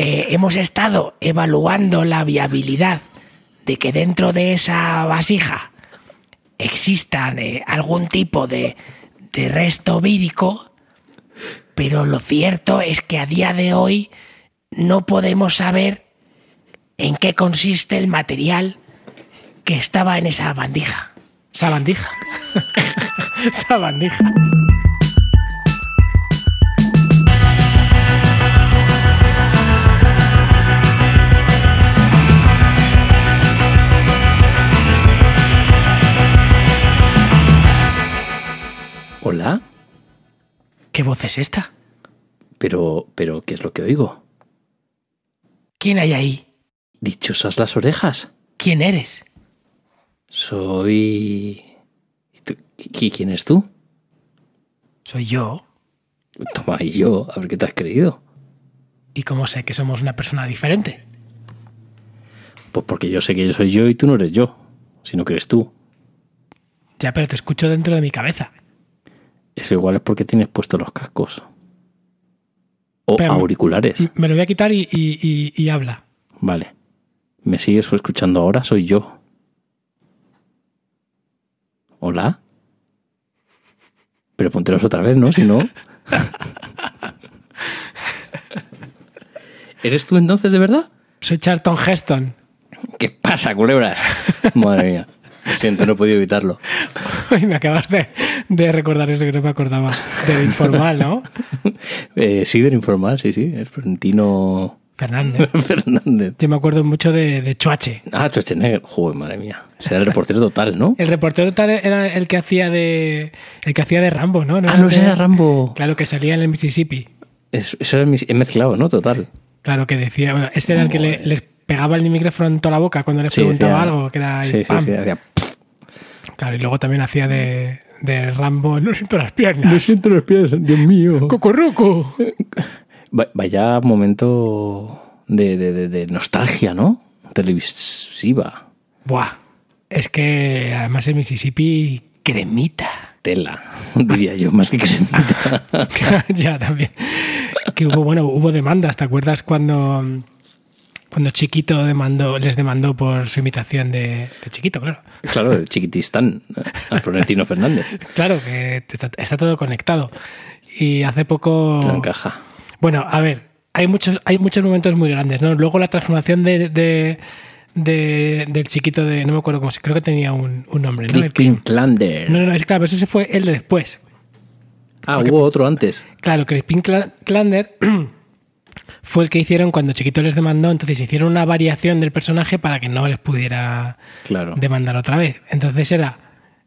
eh, hemos estado evaluando la viabilidad de que dentro de esa vasija existan eh, algún tipo de, de resto vírico, pero lo cierto es que a día de hoy no podemos saber en qué consiste el material que estaba en esa bandija. Esa bandija. Hola, ¿Qué voz es esta? pero, pero, ¿qué es lo que oigo? ¿Quién hay ahí? Dichosas las orejas. ¿Quién eres? Soy... ¿Y ¿Quién es tú? Soy yo. Toma, y yo, a ver qué te has creído. ¿Y cómo sé que somos una persona diferente? Pues porque yo sé que yo soy yo y tú no eres yo, sino que eres tú. Ya, pero te escucho dentro de mi cabeza. Eso igual es porque tienes puestos los cascos. O Pero- auriculares. Me lo voy a quitar y, y- y- y habla. Vale. ¿Me sigues escuchando ahora? Soy yo. ¿Hola? Pero póntelos otra vez, ¿no? Si no... ¿Eres tú entonces de verdad? Soy Charlton Heston. ¿Qué pasa, culebras? Madre mía. Lo siento, no he podido evitarlo. Ay, me acabas de, de recordar eso que no me acordaba. De informal, ¿no? Eh, sí, del informal, sí, sí. Es Florentino Fernández. Fernández. Yo me acuerdo mucho de, de Chuache. Ah, Schwarzenegger. Joder, madre mía. Será el reportero total, ¿no? El reportero tal era el que hacía de. el que hacía de Rambo, ¿no? Ah, no, ese era Rambo. Claro, que salía en el Mississippi. Es- Eso era mezclado, ¿no? Total. Claro, que decía. Bueno, este era el que le- les pegaba el micrófono en toda la boca cuando les Sí, preguntaba decía- algo, que era. el Sí, sí, pam. sí. hacía- Claro, y luego también hacía de, de Rambo. No siento las piernas. siento los pies, Dios mío. ¡Cocorroco! Va- Vaya momento de, de- de- de nostalgia, ¿no? Televisiva. Buah. Es que además el Mississippi cremita. Tela, diría yo, más que cremita. ya también. Que hubo, bueno, hubo demandas, ¿te acuerdas cuando, cuando Chiquito demandó, les demandó por su imitación de, de Chiquito, claro? claro, el chiquitistán, a Florentino Fernández. Claro, que está, está todo conectado. Y hace poco. Todo encaja. Bueno, a ver, hay muchos, hay muchos momentos muy grandes, ¿no? Luego la transformación de, de- de- del chiquito de. No me acuerdo cómo se. Creo que tenía un, un nombre, ¿no? El Klander. no, no, no, es claro, ese fue el de después. Ah, hubo otro antes. Claro, Crispin Cla- Klander fue el que hicieron cuando Chiquito les demandó, entonces hicieron una variación del personaje para que no les pudiera Claro. demandar otra vez. Entonces era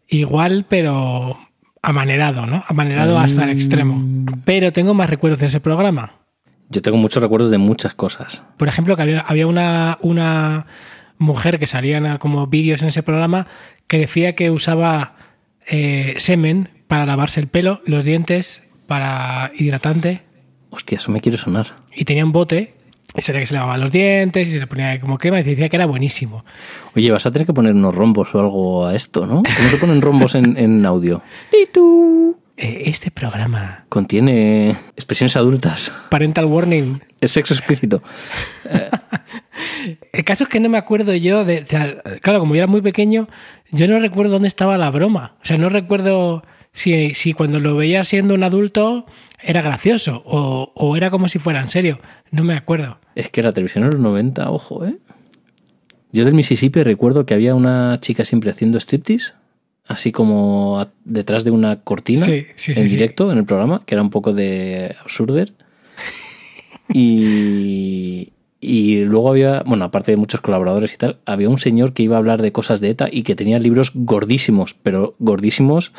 igual, pero amanerado, ¿no? Amanerado hasta el extremo. Pero tengo más recuerdos de ese programa. Yo tengo muchos recuerdos de muchas cosas. Por ejemplo, que había, había una, una mujer que salían a- como vídeos en ese programa que decía que usaba eh, semen para lavarse el pelo, los dientes, para hidratante, Hostia, eso me quiere sonar. y tenía un bote, y sería que se lavaba los dientes y se le ponía como crema y decía que era buenísimo. Oye, vas a tener que poner unos rombos o algo a esto, ¿no? ¿Cómo se ponen rombos en, en audio? Eh, este programa, Contiene expresiones adultas. Parental Warning, Es sexo explícito. El caso es que no me acuerdo yo de. o sea, claro, como yo era muy pequeño, yo no recuerdo dónde estaba la broma. O sea, no recuerdo si, si cuando lo veía siendo un adulto era gracioso o, o era como si fuera en serio. No me acuerdo. Es que la televisión en los 90, ojo, ¿eh? Yo del Mississippi recuerdo que había una chica siempre haciendo striptease, así como a- detrás de una cortina, Sí, sí, en sí. directo en el programa, que era un poco de absurder. Y, y luego había, bueno, aparte de muchos colaboradores y tal, había un señor que iba a hablar de cosas de ETA y que tenía libros gordísimos, pero gordísimos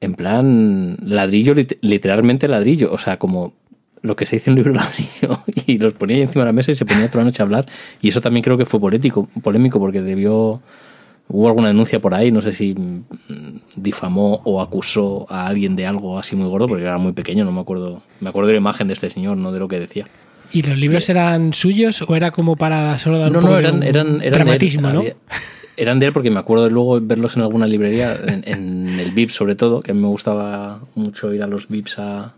en plan ladrillo, lit- literalmente ladrillo, o sea, como lo que se dice en un libro ladrillo, y los ponía ahí encima de la mesa y se ponía toda la noche a hablar, y eso también creo que fue polémico, polémico porque debió, hubo alguna denuncia por ahí, no sé si mm, difamó o acusó a alguien de algo así muy gordo, porque era muy pequeño, no me acuerdo, me acuerdo de la imagen de este señor, no de lo que decía. ¿Y los libros eran suyos o era como para solo dar No, un poco no, de eran, un eran, eran de él. dramatismo, ¿no? Había- Eran de él porque me acuerdo de luego verlos en alguna librería, en, en el VIP sobre todo, que a mí me gustaba mucho ir a los VIPs a...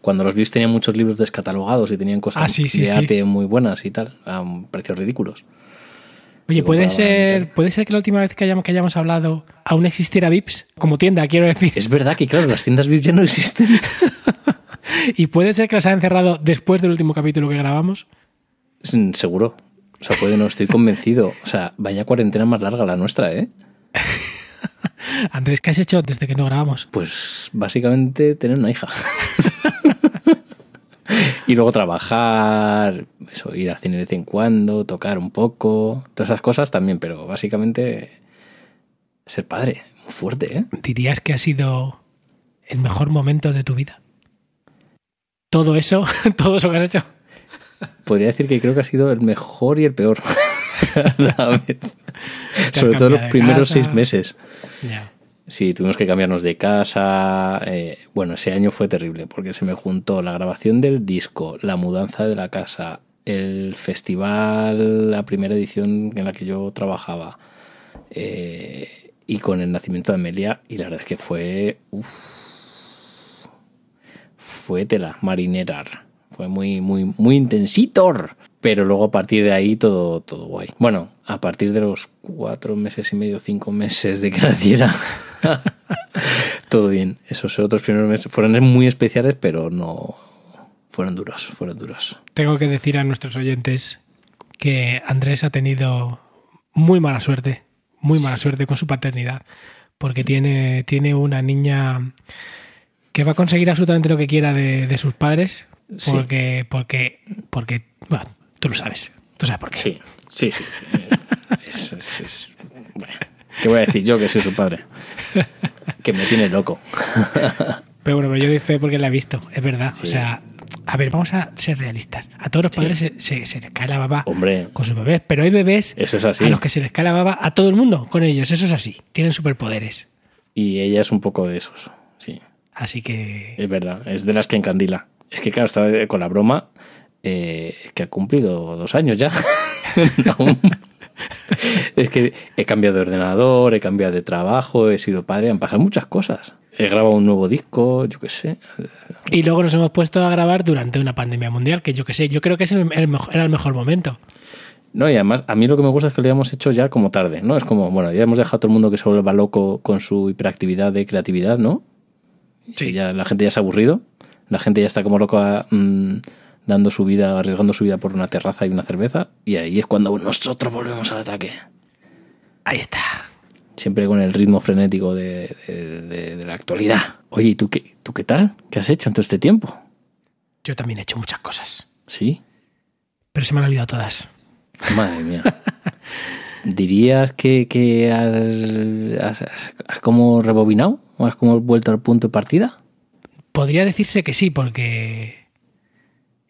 Cuando los VIPs tenían muchos libros descatalogados y tenían cosas Ah, sí, sí, de sí. arte muy buenas y tal, a precios ridículos. Oye, ¿puede ser, puede ser que la última vez que hayamos, que hayamos hablado aún existiera Vips como tienda, quiero decir. Es verdad que, claro, las tiendas VIP ya no existen. Y puede ser que las hayan cerrado después del último capítulo que grabamos. Mm, Seguro. O sea, puede, no estoy convencido. O sea, vaya cuarentena más larga la nuestra, ¿eh? Andrés, ¿qué has hecho desde que no grabamos? Pues básicamente tener una hija. y luego trabajar, eso, ir al cine de vez en cuando, tocar un poco, todas esas cosas también, pero básicamente ser padre, muy fuerte, ¿eh? ¿Dirías que ha sido el mejor momento de tu vida? Todo eso, todo eso que has hecho. Podría decir que creo que ha sido el mejor y el peor. a la vez. Sobre todo los primeros casa. seis meses. Sí, tuvimos que cambiarnos de casa. eh, bueno, ese año fue terrible porque se me juntó la grabación del disco, la mudanza de la casa, el festival, la primera edición en la que yo trabajaba eh, y con el nacimiento de Amelia. Y la verdad es que fue. uf, fue tela, marinerar. Fue muy, muy, muy intensitor. Pero luego a partir de ahí todo, todo guay. Bueno, a partir de los cuatro meses y medio, cinco meses de que naciera, todo bien. Esos otros primeros meses fueron muy especiales, pero no fueron duros, fueron duros. Tengo que decir a nuestros oyentes que Andrés ha tenido muy mala suerte, muy mala suerte con su paternidad, porque tiene, tiene una niña que va a conseguir absolutamente lo que quiera de, de sus padres, Sí. porque, porque, porque, bueno, tú lo sabes, tú sabes por qué. Sí, sí, sí. Es- es- es- bueno, ¿Qué voy a decir yo que soy su padre? Que me tiene loco. Pero bueno, pero yo doy fe porque la he visto, es verdad. Sí. O sea, a ver, vamos a ser realistas. A todos los padres se, se- se les cae la baba Hombre, con sus bebés, pero hay bebés eso es así. a los que se les cae la baba a todo el mundo con ellos. Eso es así. Tienen superpoderes. Y ella es un poco de esos, sí. Así que Es verdad, es de las que encandila. Es que, claro, estaba con la broma eh, que ha cumplido dos años ya. Es que he cambiado de ordenador, he cambiado de trabajo, he sido padre, han pasado muchas cosas. He grabado un nuevo disco, yo qué sé. Y luego nos hemos puesto a grabar durante una pandemia mundial, que yo que sé, yo creo que es el, el mejor- era el mejor momento. No, y además, a mí lo que me gusta es que lo hayamos hecho ya como tarde, ¿no? Es como, bueno, ya hemos dejado a todo el mundo que se vuelva loco con su hiperactividad de creatividad, ¿no? Sí. Ya, la gente ya se ha aburrido, la gente ya está como loca mm, dando su vida, arriesgando su vida por una terraza y una cerveza, y ahí es cuando nosotros volvemos al ataque. Ahí está. Siempre con el ritmo frenético de, de- de- de la actualidad. Oye, ¿y tú qué, tú qué tal? ¿Qué has hecho en todo este tiempo? Yo también he hecho muchas cosas, Sí, pero se me han olvidado todas. madre mía. ¿Dirías que, que has- has como rebobinado? ¿O has como vuelto al punto de partida? Podría decirse que sí, porque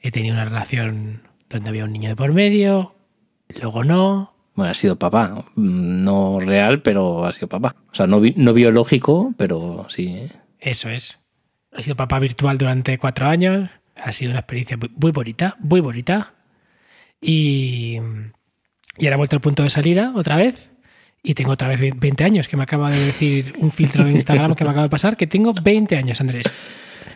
he tenido una relación donde había un niño de por medio, luego no. Bueno, has sido papá. No real, pero has sido papá. O sea, no, bi- no biológico, pero sí. ¿eh? Eso es. He sido papá virtual durante cuatro años. Ha sido una experiencia muy, muy bonita, muy bonita. Y, y ahora he vuelto al punto de salida otra vez. Y tengo otra vez 20 años, que me acaba de decir un filtro de Instagram que me acaba de pasar, que tengo 20 años, Andrés.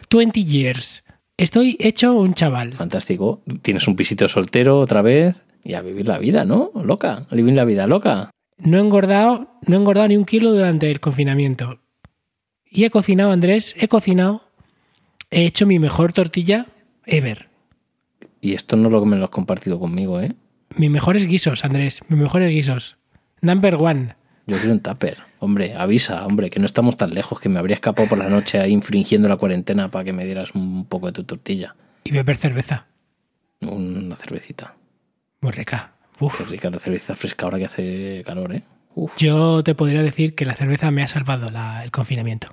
20 years. Estoy hecho un chaval. Fantástico. Tienes un pisito soltero otra vez y a vivir la vida, ¿no? Loca. A vivir la vida loca. No he engordado, no he engordado ni un kilo durante el confinamiento. Y he cocinado, Andrés, he cocinado. He hecho mi mejor tortilla ever. Y esto no es lo que me lo has compartido conmigo, ¿eh? Mis mejores guisos, Andrés, mis mejores guisos. Number one. Yo quiero un tupper. Hombre, avisa, hombre, que no estamos tan lejos, que me habría escapado por la noche ahí infringiendo la cuarentena para que me dieras un poco de tu tortilla. Y beber cerveza. Una cervecita. Muy rica. Uf. Qué rica la cerveza fresca ahora que hace calor, ¿eh? Uf. Yo te podría decir que la cerveza me ha salvado la- el confinamiento.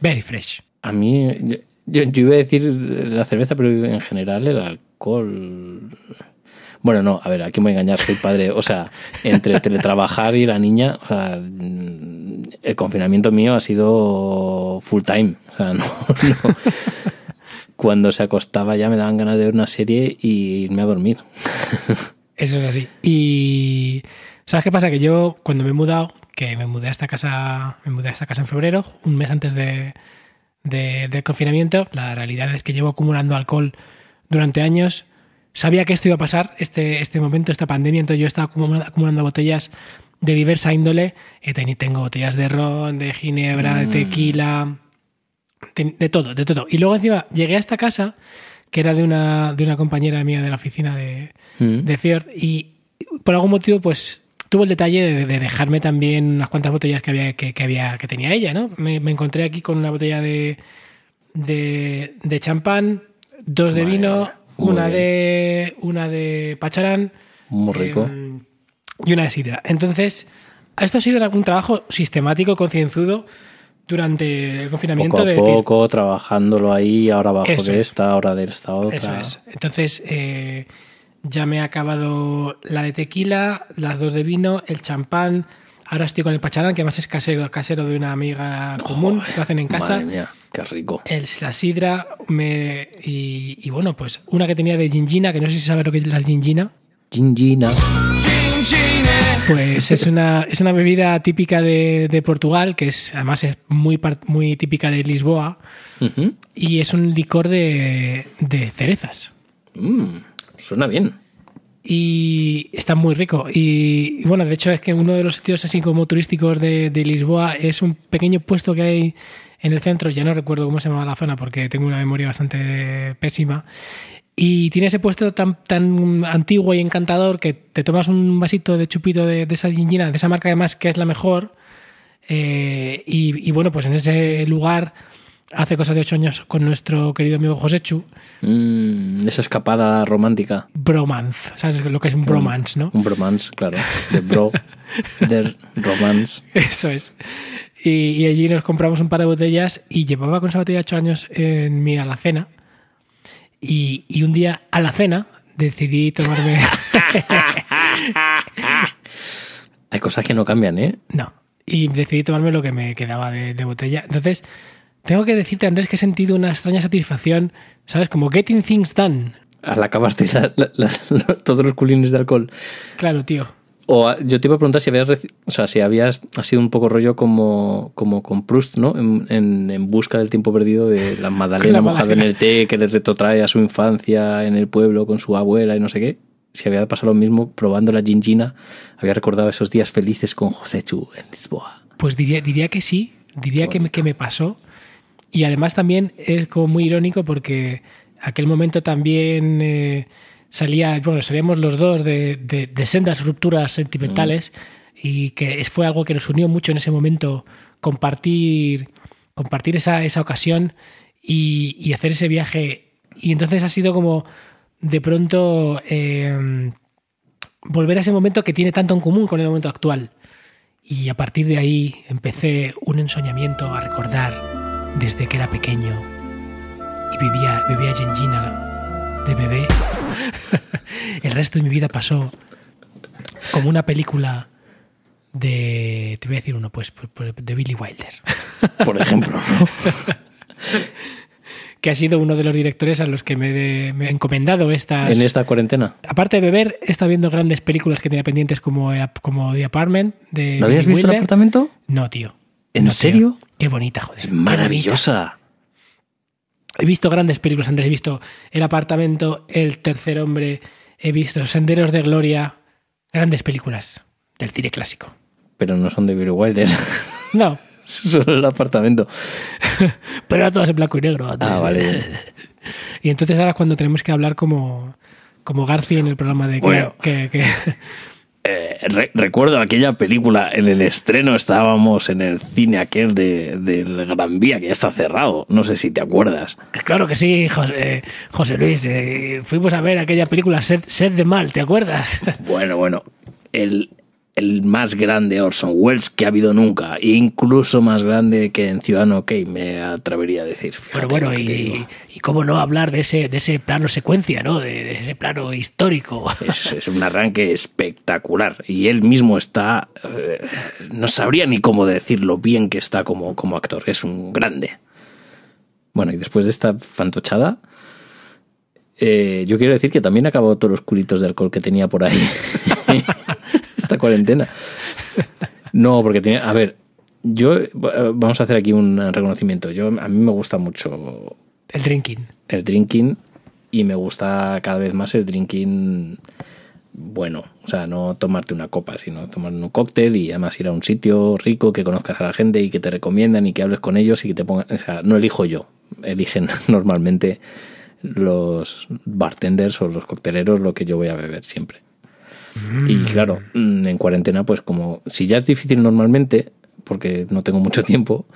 Very fresh. A mí, yo, yo- yo iba a decir la cerveza, pero en general el alcohol. Bueno, no, a ver, aquí me voy a engañar, soy padre. O sea, entre teletrabajar y la niña, o sea, mm, el confinamiento mío ha sido full time. O sea, no. Cuando se acostaba ya me daban ganas de ver una serie y irme a dormir. Eso es así. Y ¿sabes qué pasa? Que yo cuando me he mudado, que me mudé a esta casa, me mudé a esta casa en febrero, un mes antes de, de, de confinamiento. La realidad es que llevo acumulando alcohol durante años. Sabía que esto iba a pasar, este, este momento, esta pandemia, entonces yo estaba acumulando, acumulando botellas de diversa índole. Teni- tengo botellas de ron, de ginebra, de tequila, de, de todo, de todo. Y luego encima llegué a esta casa, que era de una, de una compañera mía de la oficina de, Mm. de Fjord, y por algún motivo, pues tuvo el detalle de, de dejarme también unas cuantas botellas que había que, que había que tenía ella, ¿no? Me, me encontré aquí con una botella de de, de champán, dos de vino. Muy una bien. de una de pacharán Muy rico. eh, y una de sidra. Entonces, esto ha sido un trabajo sistemático, concienzudo durante el confinamiento poco a de decir, poco, trabajándolo ahí, ahora abajo de es. esta, ahora de esta otra. Eso es. Entonces, eh, ya me he acabado la de tequila, las dos de vino, el champán. Ahora estoy con el pacharán, que además es casero, casero de una amiga común, Joder, que lo hacen en casa. Madre mía, qué rico. El, la sidra me, y, y bueno, pues una que tenía de gingina, que no sé si sabes lo que es la gingina. Gingina. Pues es una, es una bebida típica de, de Portugal, que es además es muy, muy típica de Lisboa, y es un licor de, de cerezas. Mm, suena bien. Y está muy rico. Y, y bueno, de hecho es que uno de los sitios así como turísticos de, de Lisboa es un pequeño puesto que hay en el centro, ya no recuerdo cómo se llama la zona porque tengo una memoria bastante pésima. Y tiene ese puesto tan, tan antiguo y encantador que te tomas un vasito de chupito de, de esa gingina, de esa marca además que es la mejor. Eh, y, y bueno, pues en ese lugar, hace cosa de ocho años, con nuestro querido amigo Josechu, Mm, esa escapada romántica. bromance, ¿sabes lo que es un bromance, no? Un bromance, claro. De bro. De romance. Eso es. Y, y allí nos compramos un par de botellas y llevaba con esa botella ocho años en mi alacena. Y, y un día a la cena decidí tomarme... Hay cosas que no cambian, ¿eh? no. Y decidí tomarme lo que me quedaba de, de botella. Entonces, tengo que decirte, Andrés, que he sentido una extraña satisfacción, ¿sabes? Como getting things done. Al acabarte la- la- la- todos los culines de alcohol. Claro, tío. O a- yo te iba a preguntar si habías, o sea, si habías ha sido un poco rollo como, como con Proust, ¿no? En, en- en busca del tiempo perdido de la Madalena La mojada en el té que le retrotrae a su infancia en el pueblo con su abuela y no sé qué. Si había pasado lo mismo probando la gingina, había recordado esos días felices con José Chu en Lisboa. Pues diría, diría que sí, diría que me, que me pasó. Y además también es como muy irónico porque aquel momento también eh, salía, bueno, salíamos los dos de, de- de sendas rupturas sentimentales y que fue algo que nos unió mucho en ese momento compartir, compartir esa, esa ocasión y, y hacer ese viaje. Y entonces ha sido como de pronto eh, volver a ese momento que tiene tanto en común con el momento actual. Y a partir de ahí empecé un ensoñamiento a recordar desde que era pequeño y vivía, vivía Gengina de bebé. El resto de mi vida pasó como una película de. Te voy a decir uno, pues, de Billy Wilder, Por ejemplo, que ha sido uno de los directores a los que me, de- me he encomendado estas. en esta cuarentena. Aparte de beber, he estado viendo grandes películas que tenía pendientes como, como The Apartment. De ¿No habías Billy visto el apartamento? No, tío. ¿En No, serio? Qué bonita, joder. Es maravillosa. He visto grandes películas antes. He visto El apartamento, El tercer hombre. He visto Senderos de Gloria. Grandes películas del cine clásico. Pero no son de Billy Wilder. No, Solo el apartamento. pero todas en blanco y negro. antes. Ah, vale. Y entonces ahora es cuando tenemos que hablar como, como García en el programa de que, Bueno. que- que- Eh, re- recuerdo aquella película, en el estreno estábamos en el cine aquel de, del Gran Vía, que ya está cerrado. No sé si te acuerdas. Claro que sí, José, José Luis. eh, fuimos a ver aquella película Sed, Sed de Mal, ¿te acuerdas? Bueno, bueno, el, el más grande Orson Welles que ha habido nunca, incluso más grande que en Ciudadano Kane, me atrevería a decir. Fíjate Bueno, y, y cómo no hablar de ese, de ese plano secuencia, ¿no? De, de ese plano histórico. Es, es un arranque espectacular y él mismo está, eh, no sabría ni cómo decir lo bien que está como, como actor, es un grande. Bueno, y después de esta fantochada, eh, yo quiero decir que también acabó todos los culitos de alcohol que tenía por ahí esta cuarentena. No, porque tenía, a ver, Yo, eh, vamos a hacer aquí un reconocimiento. Yo, a mí me gusta mucho El drinking. el drinking y me gusta cada vez más el drinking bueno. O sea, no tomarte una copa, sino tomar un cóctel y además ir a un sitio rico que conozcas a la gente y que te recomiendan y que hables con ellos y que te pongan. O sea, no elijo yo. Eligen normalmente los bartenders o los cocteleros lo que yo voy a beber siempre. Y claro, mm, en cuarentena, pues como si ya es difícil normalmente, porque no tengo mucho tiempo,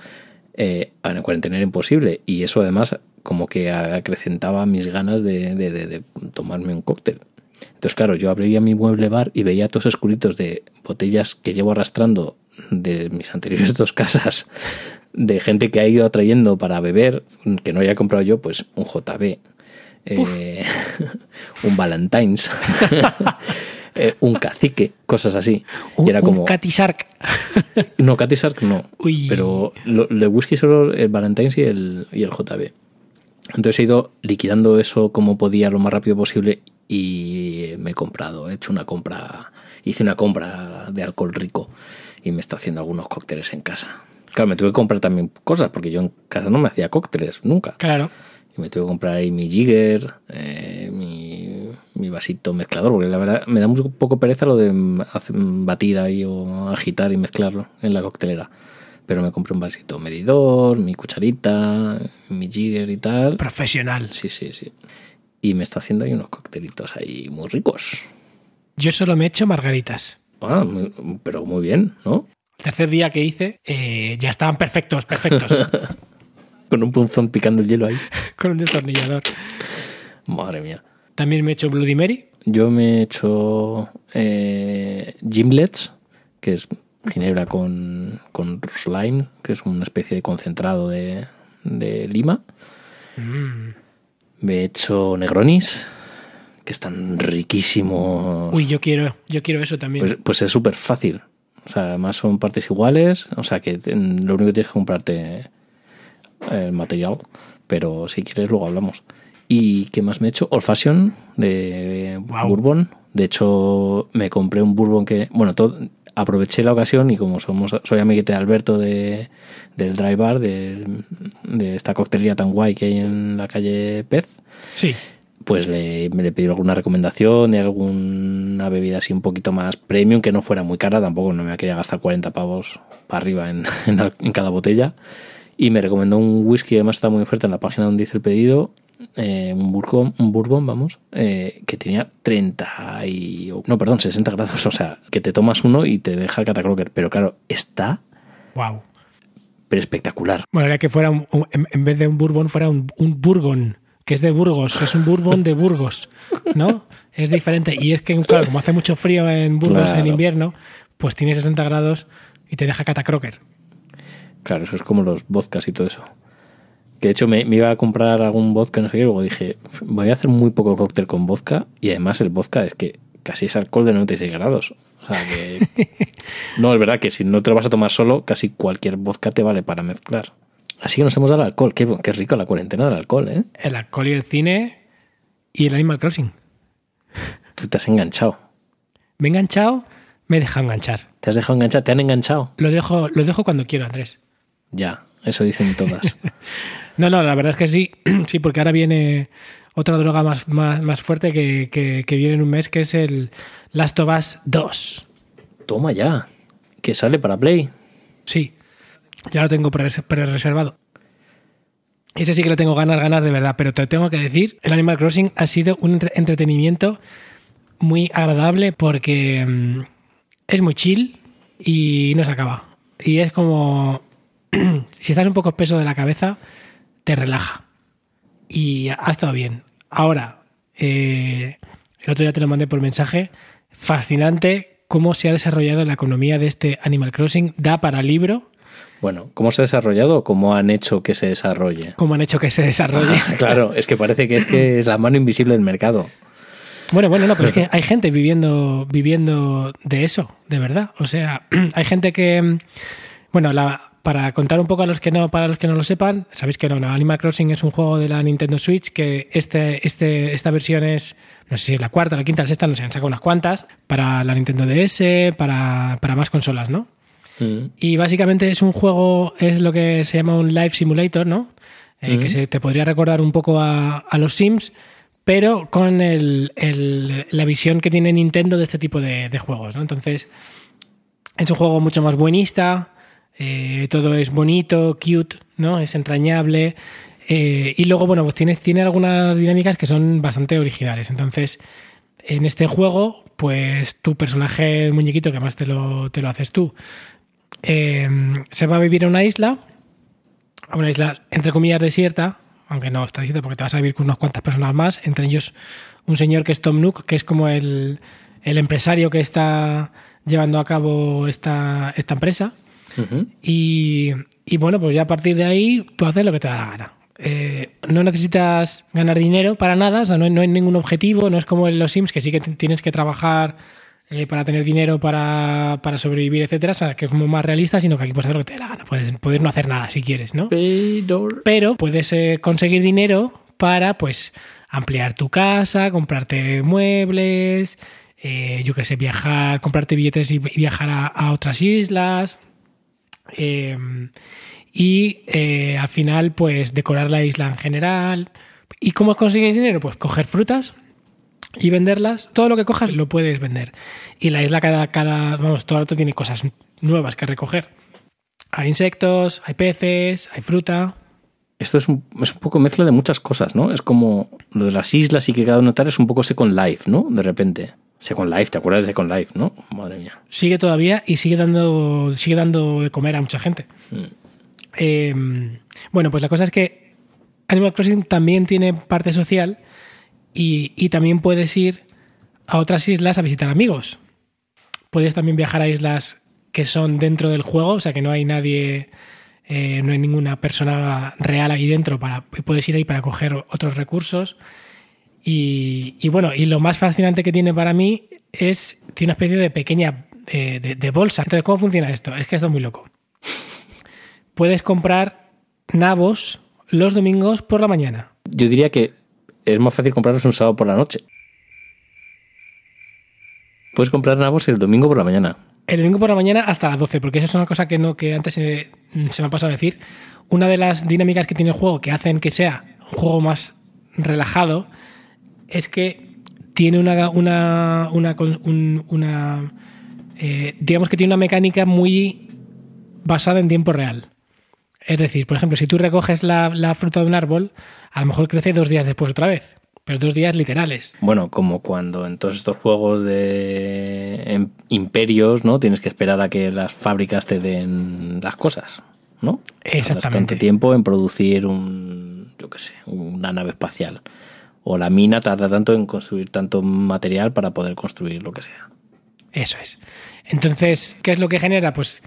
eh, en cuarentena era imposible. Y eso además como que acrecentaba mis ganas de, de- de- de tomarme un cóctel. Entonces, claro, yo abría mi mueble bar y veía todos esos de botellas que llevo arrastrando de mis anteriores dos casas, de gente que ha ido atrayendo para beber, que no haya comprado yo, pues un JB, eh, un Valentine's, eh, un cacique, cosas así. Un, y era como, un Cathy Shark. no, Cathy Shark no. Uy. Pero lo, de whisky solo el Valentine's y el, y el JB. Entonces he ido liquidando eso como podía lo más rápido posible y me he comprado, he hecho una compra, hice una compra de alcohol rico y me está haciendo algunos cócteles en casa. Claro, me tuve que comprar también cosas porque yo en casa no me hacía cócteles nunca. Claro. Y me tuve que comprar ahí mi jigger, eh, mi, mi vasito mezclador, porque la verdad me da un poco pereza lo de batir ahí o agitar y mezclarlo en la coctelera. Pero me compré un vasito medidor, mi cucharita, mi jigger y tal. Profesional. Sí, sí, sí. Y me está haciendo ahí unos coctelitos ahí muy ricos. Yo solo me he hecho margaritas. Ah, pero muy bien, ¿no? El tercer día que hice, eh, ya estaban perfectos, perfectos. Con un punzón picando el hielo ahí. con un destornillador. Madre mía. También me he hecho Bloody Mary. Yo me he hecho eh, gimlets, que es ginebra con, con slime, que es una especie de concentrado de, de lima. Me he hecho negronis, que están riquísimos. Uy, yo quiero, yo quiero eso también. Pues, pues es súper fácil. O sea, además son partes iguales. O sea, que lo único que tienes que comprarte el material. Pero si quieres, luego hablamos. ¿Y qué más me he hecho? Old Fashion de. Bourbon. De hecho, me compré un Bourbon que. Bueno, todo, aproveché la ocasión y como somos soy amiguete de Alberto de, del Dry Bar, de esta coctelería tan guay que hay en la calle Pez, sí. pues le, me le pedí alguna recomendación de alguna bebida así un poquito más premium, que no fuera muy cara, tampoco no me quería gastar 40 pavos para arriba en, en en cada botella. Y me recomendó un whisky, además está muy fuerte en la página donde hice el pedido, eh, un, bourbon, un bourbon, vamos, eh, que tenía 30 y... No, perdón, 60 grados, o sea, que te tomas uno y te deja catacroker. Pero claro, está Wow. pero espectacular. Bueno, era que fuera un, un- en, vez de un bourbon, fuera un, un burgón, que es de Burgos, es un bourbon de Burgos, ¿no? Es diferente. Y es que, claro, como hace mucho frío en Burgos en invierno, pues tiene 60 grados y te deja catacroker. Claro, eso es como los vodkas y todo eso. Que de hecho me, me iba a comprar algún vodka, no sé qué, y luego dije, voy a hacer muy poco cóctel con vodka y además el vodka es que casi es alcohol de 96 grados. O sea que... no, es verdad que si no te lo vas a tomar solo, casi cualquier vodka te vale para mezclar. Así que nos hemos dado alcohol. Qué, qué rico la cuarentena del alcohol, ¿eh? El alcohol y el cine y el Animal Crossing. Tú te has enganchado. Me he enganchado, me he dejado enganchar. Te has dejado enganchar, te han enganchado. Lo dejo, lo dejo cuando quiero, Andrés. Ya, eso dicen todas. No, no, la verdad es que sí, sí, porque ahora viene otra droga más, más, más fuerte que, que- que viene en un mes, que es el Last of Us 2. Toma ya, que sale para Play. Sí, ya lo tengo pre- pre-reservado. Ese sí que le tengo ganas, ganas de verdad, pero te tengo que decir, el Animal Crossing ha sido un entre- entretenimiento muy agradable porque mm, es muy chill y no se acaba. Y es como, si estás un poco espeso de la cabeza, te relaja. Y ha estado bien. Ahora, eh, el otro día te lo mandé por mensaje, fascinante cómo se ha desarrollado la economía de este Animal Crossing, da para libro. Bueno, ¿cómo se ha desarrollado o cómo han hecho que se desarrolle? cómo han hecho que se desarrolle. Claro, es que parece que es, que es la mano invisible del mercado. Bueno, bueno, no, pero es que hay gente viviendo, viviendo de eso, de verdad. O sea, hay gente que, mm, bueno, la, para contar un poco a los que no, para los que no lo sepan, sabéis que no, no, Animal Crossing es un juego de la Nintendo Switch que este, este, esta versión es, no sé si es la cuarta, la quinta, la sexta, no sé, han sacado unas cuantas para la Nintendo DS, para, para más consolas, ¿no? Mm. Y básicamente es un juego, es lo que se llama un live simulator, ¿no? Eh, Que se te podría recordar un poco a, a los Sims, pero con el- el- la visión que tiene Nintendo de este tipo de, de juegos, ¿no? Entonces, es un juego mucho más buenista, eh, todo es bonito, cute, ¿no? Es entrañable. eh, y luego, bueno, pues tiene, tiene algunas dinámicas que son bastante originales. Entonces, en este juego, pues tu personaje, el muñequito, que más te lo, te lo haces tú, eh, se va a vivir a una isla, a una isla entre comillas desierta, aunque no está desierta porque te vas a vivir con unas cuantas personas más, entre ellos un señor que es Tom Nook, que es como el, el empresario que está llevando a cabo esta, esta empresa. Y, y bueno, pues ya a partir de ahí tú haces lo que te da la gana. Eh, no necesitas ganar dinero para nada, o sea, no, hay- no hay ningún objetivo, no es como en los Sims que sí que tienes que trabajar eh, para tener dinero para, para sobrevivir, etcétera, o sea, que es como más realista, sino que aquí puedes hacer lo que te dé la gana, puedes, puedes no hacer nada si quieres, ¿no? Pero... Pero puedes eh, conseguir dinero para, pues, ampliar tu casa, comprarte muebles, yo qué sé, viajar, comprarte billetes y, y viajar a, a otras islas. Eh, y eh, al final, pues, decorar la isla en general. ¿Y cómo consigues dinero? Pues coger frutas y venderlas. Todo lo que cojas lo puedes vender. Y la isla cada, cada vamos, todo el rato tiene cosas nuevas que recoger. Hay insectos, hay peces, hay fruta. Esto es un, es un poco mezcla de muchas cosas, ¿no? Es como lo de las islas y que cada uno tal es un poco Second Life, ¿no? De repente. Second Life, ¿te acuerdas de Second Life, no? Madre mía. sigue todavía y sigue dando, sigue dando de comer a mucha gente. Eh, bueno, pues la cosa es que Animal Crossing también tiene parte social y, y también puedes ir a otras islas a visitar amigos. Puedes también viajar a islas que son dentro del juego, o sea que no hay nadie, eh, no hay ninguna persona real ahí dentro para puedes ir ahí para coger otros recursos. Y, y bueno, y lo más fascinante que tiene para mí es, tiene una especie de pequeña eh, de, de bolsa. Entonces, ¿cómo funciona esto? Es que esto es muy loco. Puedes comprar nabos los domingos por la mañana. Yo diría que es más fácil comprarlos un sábado por la noche. Puedes comprar nabos el domingo por la mañana. El domingo por la mañana hasta las 12, porque eso es una cosa que, no, que antes se, se me ha pasado a decir. Una de las dinámicas que tiene el juego que hacen que sea un juego más relajado es que tiene una, una, una, un- una, eh, digamos que tiene una mecánica muy basada en tiempo real. Es decir, por ejemplo, si tú recoges la, la fruta de un árbol, a lo mejor crece dos días después otra vez, pero dos días literales. Bueno, como cuando en todos estos juegos de em- imperios, ¿no? Tienes que esperar a que las fábricas te den las cosas, ¿no? Exactamente. tanto tiempo en producir un, yo qué sé, una nave espacial. O la mina tarda tanto en construir tanto material para poder construir lo que sea. Eso es. Entonces, ¿qué es lo que genera? Pues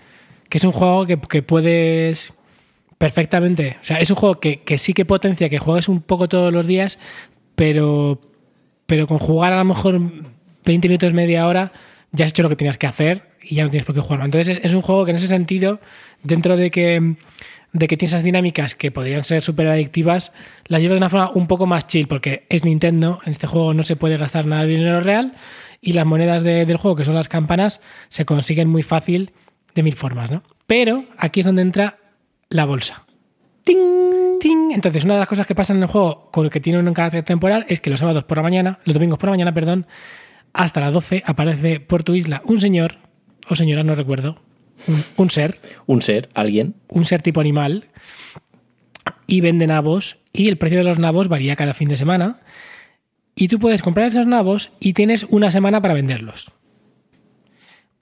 que es un juego que, puedes perfectamente. O sea, es un juego que, sí que potencia que juegues un poco todos los días, pero, pero con jugar a lo mejor 20 minutos, media hora, ya has hecho lo que tenías que hacer y ya no tienes por qué jugarlo. Entonces, es, es un juego que en ese sentido, dentro de que, de que tiene esas dinámicas que podrían ser súper adictivas, las lleva de una forma un poco más chill, porque es Nintendo, en este juego no se puede gastar nada de dinero real y las monedas de- del juego, que son las campanas, se consiguen muy fácil de mil formas, ¿no? Pero aquí es donde entra la bolsa. ¡Ting! ¡Ting! Entonces, una de las cosas que pasan en el juego con el que tiene un carácter temporal es que los sábados por la mañana, los domingos por la mañana, perdón, hasta las 12 aparece por tu isla un señor, o señora, no recuerdo, un, un ser, Un ser, alguien, un ser tipo animal, y vende nabos, y el precio de los nabos varía cada fin de semana, y tú puedes comprar esos nabos y tienes una semana para venderlos.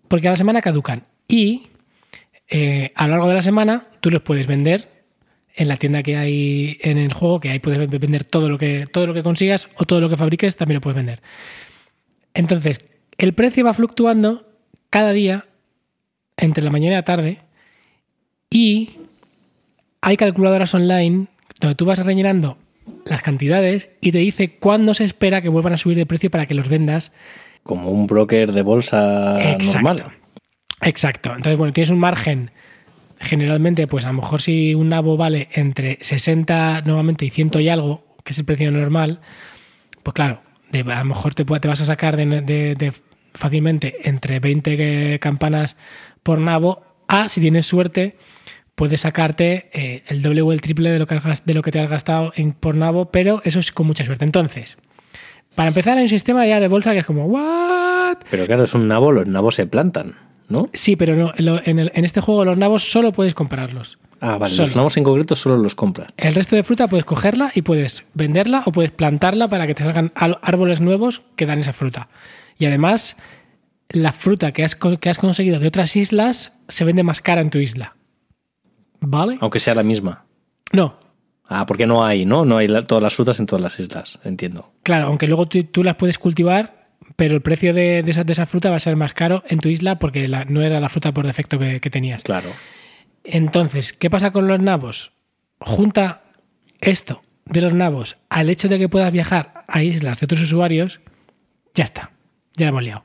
Porque a la semana caducan. Y eh, a lo largo de la semana tú los puedes vender en la tienda que hay en el juego, que ahí puedes vender todo lo que, todo lo que consigas o todo lo que fabriques, también lo puedes vender. Entonces, el precio va fluctuando cada día entre la mañana y la tarde y hay calculadoras online donde tú vas rellenando las cantidades y te dice cuándo se espera que vuelvan a subir de precio para que los vendas como un broker de bolsa normal. Exacto. Entonces, bueno, tienes un margen. Generalmente, pues a lo mejor si un nabo vale entre 60 normalmente y 100 y algo, que es el precio normal, pues claro, de- a lo mejor te, te vas a sacar de, de- de fácilmente entre 20 que- campanas por nabo A, si tienes suerte, puedes sacarte eh, el doble o el triple de lo que, has de lo que te has gastado en, por nabo, pero eso es con mucha suerte. Entonces, para empezar, hay un sistema ya de bolsa que es como, ¿what? Pero claro, es un nabo, los nabos se plantan, ¿no? Sí, pero no, en, el- este juego los nabos solo puedes comprarlos. Ah, vale, Solo. los nabos en concreto solo los compras. El resto de fruta puedes cogerla y puedes venderla o puedes plantarla para que te salgan al- árboles nuevos que dan esa fruta. Y además, la fruta que has, que has conseguido de otras islas se vende más cara en tu isla. ¿Vale? Aunque sea la misma. No, Ah, porque no hay, ¿no? No hay la- todas las frutas en todas las islas, entiendo. claro, aunque luego tú, tú las puedes cultivar, pero el precio de, de esa, de esa fruta va a ser más caro en tu isla porque la- no era la fruta por defecto que, que tenías. Claro. Entonces, ¿qué pasa con los nabos? Junta esto de los nabos al hecho de que puedas viajar a islas de otros usuarios, ya está, ya la hemos liado.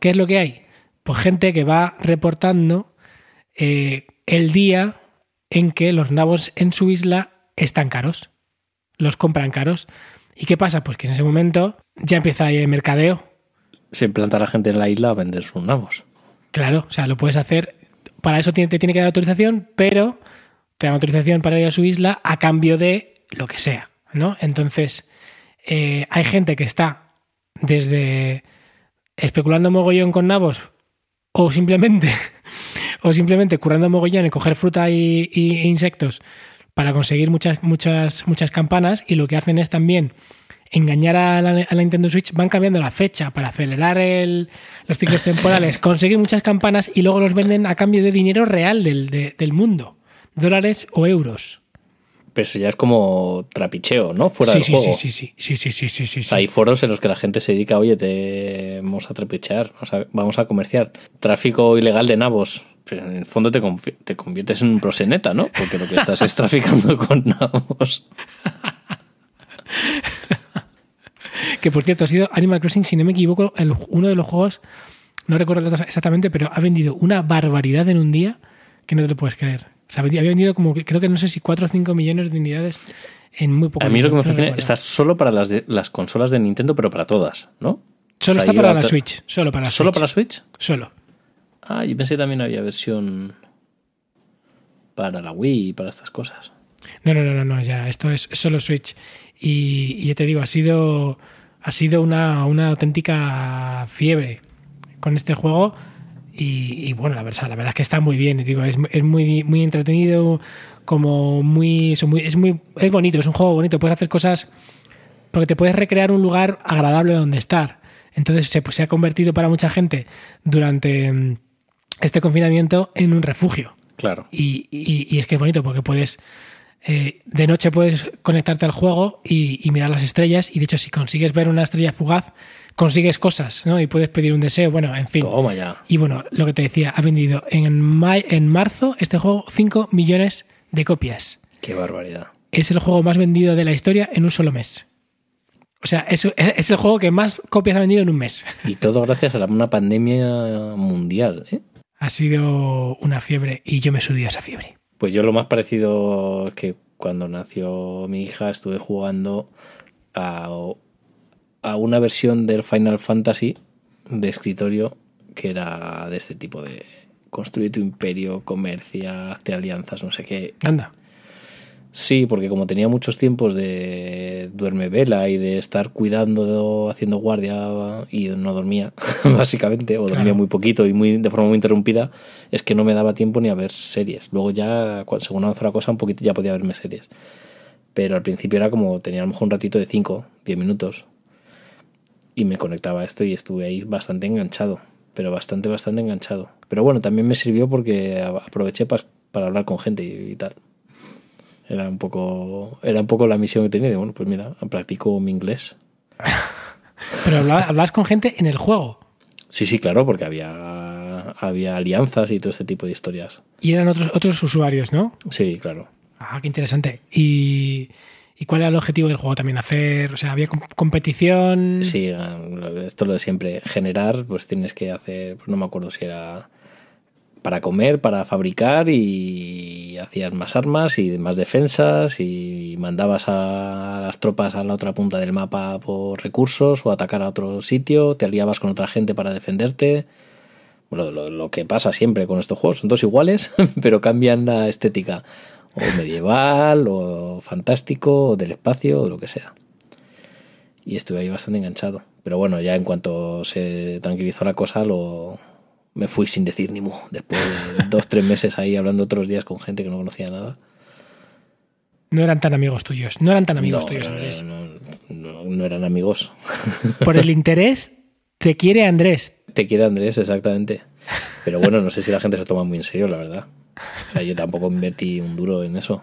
¿Qué es lo que hay? Pues gente que va reportando eh, el día en que los nabos en su isla están caros, los compran caros. ¿Y qué pasa? Pues que en ese momento ya empieza ahí el mercadeo Se planta la gente en la isla a vender sus nabos. Claro, o sea, lo puedes hacer. Para eso te tiene que dar autorización, pero te dan autorización para ir a su isla a cambio de lo que sea, ¿no? Entonces, eh, hay gente que está desde especulando mogollón con nabos o simplemente, o simplemente currando mogollón en coger fruta y, y- e insectos para conseguir muchas, muchas, muchas campanas y lo que hacen es también engañar a la, a la Nintendo Switch, van cambiando la fecha para acelerar el- los ciclos temporales, conseguir muchas campanas y luego los venden a cambio de dinero real del, de- del mundo, dólares o euros pero eso ya es como trapicheo, ¿no? Fuera sí, del sí, juego. Sí, sí, sí, sí, sí, sí, sí, sí. Hay foros en los que la gente se dedica, oye, te vamos a trapichear, vamos a, comerciar. Tráfico ilegal de nabos. Pero en el fondo te, conviertes en un proseneta, ¿no? Porque lo que estás es traficando con nabos. que por cierto, ha sido Animal Crossing, si no me equivoco, uno de los juegos, no recuerdo exactamente, pero ha vendido una barbaridad en un día que no te lo puedes creer. O sea, había vendido como, creo que no sé si 4 o 5 millones de unidades en muy poco A mí lo que me tiempo, no fascina, está solo para las, de- las consolas de Nintendo, pero para todas, ¿no? Solo O sea, está para la Switch. Solo para la ¿Solo Switch. para Switch? Solo. Ah, yo pensé que también había versión para la Wii y para estas cosas. No, no, no, no, no, ya, esto es solo Switch. Y, y ya te digo, ha sido, ha sido una, una auténtica fiebre con este juego. Y, y bueno, la verdad, la verdad es que está muy bien. Digo, es, es muy, muy entretenido, como muy, es muy, es muy, es bonito, es un juego bonito. Puedes hacer cosas porque te puedes recrear un lugar agradable donde estar. Entonces se, pues, se ha convertido para mucha gente durante mm, este confinamiento en un refugio. Claro. Y, y- y es que es bonito porque puedes. Eh, de noche puedes conectarte al juego y, y mirar las estrellas. Y de hecho, si consigues ver una estrella fugaz, consigues cosas, ¿no? Y puedes pedir un deseo. Bueno, en fin. Toma ya. Y bueno, lo que te decía, ha vendido en, ma- en marzo este juego 5 millones de copias. Qué barbaridad. Es el juego más vendido de la historia en un solo mes. O sea, es, es el juego que más copias ha vendido en un mes. Y todo gracias a una pandemia mundial, ¿eh? Ha sido una fiebre y yo me subí a esa fiebre. Pues yo lo más parecido es que cuando nació mi hija estuve jugando a, a una versión del Final Fantasy de escritorio que era de este tipo de construye tu imperio, comercia, hazte alianzas, no sé qué. Anda. Sí, porque como tenía muchos tiempos de duerme vela y de estar cuidando, haciendo guardia y no dormía, básicamente, o dormía Claro. muy poquito y muy de forma muy interrumpida, es que no me daba tiempo ni a ver series. Luego ya, según avanzó la cosa, un poquito ya podía verme series. Pero al principio era como, tenía a lo mejor un ratito de 5, 10 minutos. Y me conectaba a esto y estuve ahí bastante enganchado. Pero bastante, bastante enganchado. Pero bueno, también me sirvió porque aproveché pas- para hablar con gente y, y tal. Era un poco era un poco la misión que tenía de, bueno, pues mira, practico mi inglés. Pero hablabas, hablabas con gente en el juego. Sí, sí, claro, porque había había alianzas y todo este tipo de historias. Y eran otros, otros usuarios, ¿no? Sí, claro. Ah, qué interesante. ¿Y, y cuál era el objetivo del juego también? Hacer, o sea, había com- competición. Sí, eh, esto es lo de siempre. Generar, pues tienes que hacer, pues no me acuerdo si era para comer, para fabricar y hacías más armas y más defensas y mandabas a las tropas a la otra punta del mapa por recursos o atacar a otro sitio, te aliabas con otra gente para defenderte. Bueno, lo, que pasa siempre con estos juegos. Son dos iguales, pero cambian la estética. O medieval, o fantástico, o del espacio, o lo que sea. Y estuve ahí bastante enganchado. Pero bueno, ya en cuanto se tranquilizó la cosa, lo me fui sin decir ni mu. Después de dos, tres meses ahí hablando otros días con gente que no conocía nada. No eran tan amigos tuyos. No eran tan amigos no, tuyos, no, Andrés. no, no, no eran amigos. Por el interés te quiere Andrés. Te quiere Andrés, exactamente. Pero bueno, no sé si la gente se toma muy en serio, la verdad. O sea, yo tampoco invertí un duro en eso.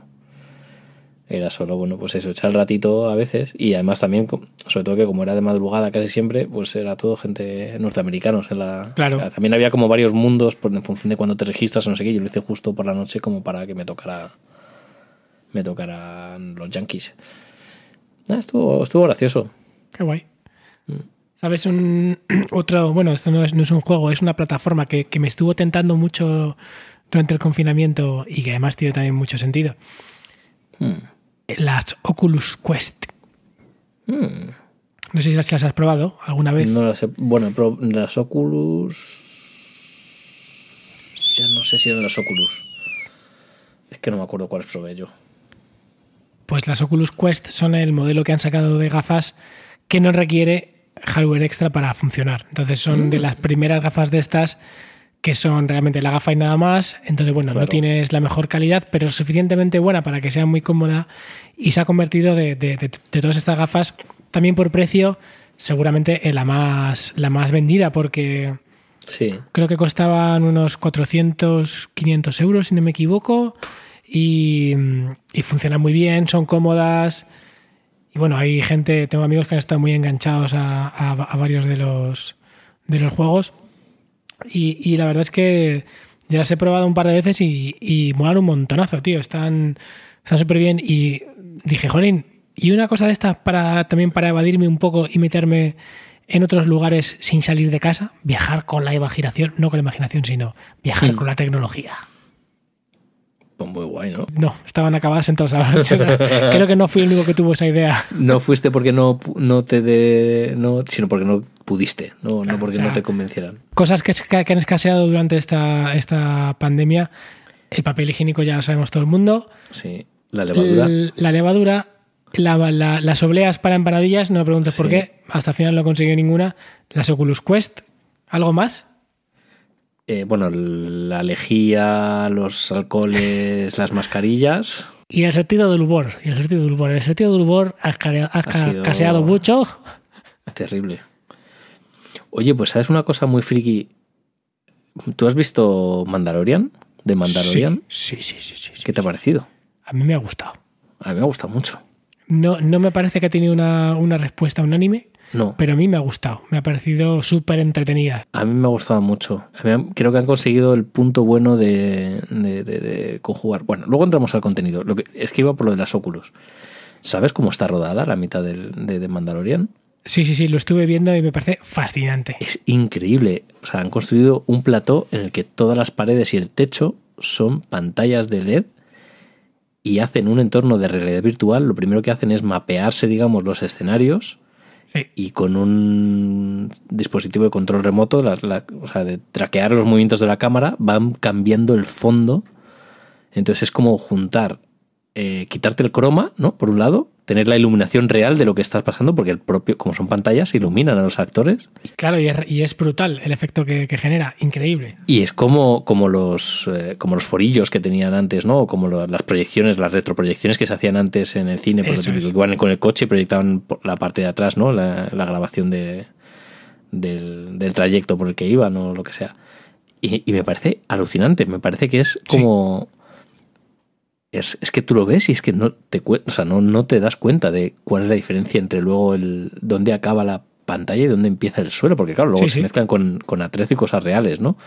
Era solo, bueno, pues eso, echar el ratito a veces. Y además también, sobre todo que como era de madrugada casi siempre, pues era todo gente norteamericanos. En la, Claro. También había como varios mundos por, en función de cuando te registras o no sé qué. Yo lo hice justo por la noche como para que me tocara me tocaran los yankees. Nada, estuvo, estuvo gracioso. Qué guay. ¿Sabes? Un otro, bueno, esto no es, no es un juego, es una plataforma que, que me estuvo tentando mucho durante el confinamiento y que además tiene también mucho sentido. Las Oculus Quest. No sé si las, has probado alguna vez. No las he- bueno, las Oculus. Ya no sé si eran las Oculus. Es que no me acuerdo cuáles probé yo. Pues las Oculus Quest son el modelo que han sacado de gafas que no requiere hardware extra para funcionar. Entonces son de las primeras gafas de estas que son realmente la gafa y nada más. Entonces, bueno, no tienes la mejor calidad, pero suficientemente buena para que sea muy cómoda y se ha convertido de, de- de- de todas estas gafas, también por precio, seguramente en la más, la más vendida, porque Sí. creo que costaban unos 400, 500 euros, si no me equivoco, y, y funcionan muy bien, son cómodas. Y bueno, hay gente, tengo amigos que han estado muy enganchados a, a- a varios de los, de los juegos. Y, y la verdad es que ya las he probado un par de veces y, y molan un montonazo, tío. Están están súper bien. Y dije, jolín, y una cosa de estas para, también para evadirme un poco y meterme en otros lugares sin salir de casa, viajar con la imaginación, no con la imaginación, sino viajar con la tecnología. Pues muy guay, ¿no? No, estaban acabadas en todos lados. O sea, creo que no fui el único que tuvo esa idea. No fuiste porque no, no te de. No, sino porque no pudiste, no, no porque o sea, no te convencieran. Cosas que, que han escaseado durante esta, esta pandemia. El papel higiénico ya lo sabemos todo el mundo. Sí. La levadura. El- la levadura, la- la- las obleas para empanadillas, no me preguntes por qué, hasta el final no conseguí ninguna. Las Oculus Quest, ¿algo más? Eh, bueno, la lejía, los alcoholes, las mascarillas. Y el sentido del humor. Y el sentido del humor. El sentido del humor ha, ca- caseado mucho. Terrible. Oye, pues sabes una cosa muy friki. ¿Tú has visto Mandalorian? ¿De Mandalorian? Sí, sí, sí, sí, sí. ¿Qué te ha parecido? A mí me ha gustado. A mí me ha gustado mucho. No, no me parece que ha tenido una, una respuesta unánime, No, pero a mí me ha gustado. Me ha parecido súper entretenida. a mí me ha gustado mucho. Creo que han conseguido el punto bueno de, de- de- de conjugar. Bueno, luego entramos al contenido. Lo que, es que iba por lo de las óculos. ¿Sabes cómo está rodada la mitad del, de Mandalorian? Sí, sí, sí, lo estuve viendo y me parece fascinante. Es increíble. O sea, han construido un plató en el que todas las paredes y el techo son pantallas de LED y hacen un entorno de realidad virtual. Lo primero que hacen es mapearse, digamos, los escenarios Y con un dispositivo de control remoto, la- o sea, de traquear los movimientos de la cámara, van cambiando el fondo. Entonces es como juntar, eh, quitarte el croma, ¿no? Por un lado, tener la iluminación real de lo que estás pasando, porque el propio, como son pantallas, iluminan a los actores. Claro, y es, y es brutal el efecto que, que genera. Increíble. Y es como, como, los, eh, como los forillos que tenían antes, ¿no? O como lo- las proyecciones, las retroproyecciones que se hacían antes en el cine, por Eso ejemplo, es. que iban con el coche y proyectaban por la parte de atrás, ¿no? La, la grabación de, del, del trayecto por el que iban o lo que sea. Y, y me parece alucinante, me parece que es como... Es, es que tú lo ves y es que no te, o sea, no, no te das cuenta de cuál es la diferencia entre luego el dónde acaba la pantalla y dónde empieza el suelo, porque claro, luego Sí, se sí. mezclan con, con atrezo y cosas reales, ¿no?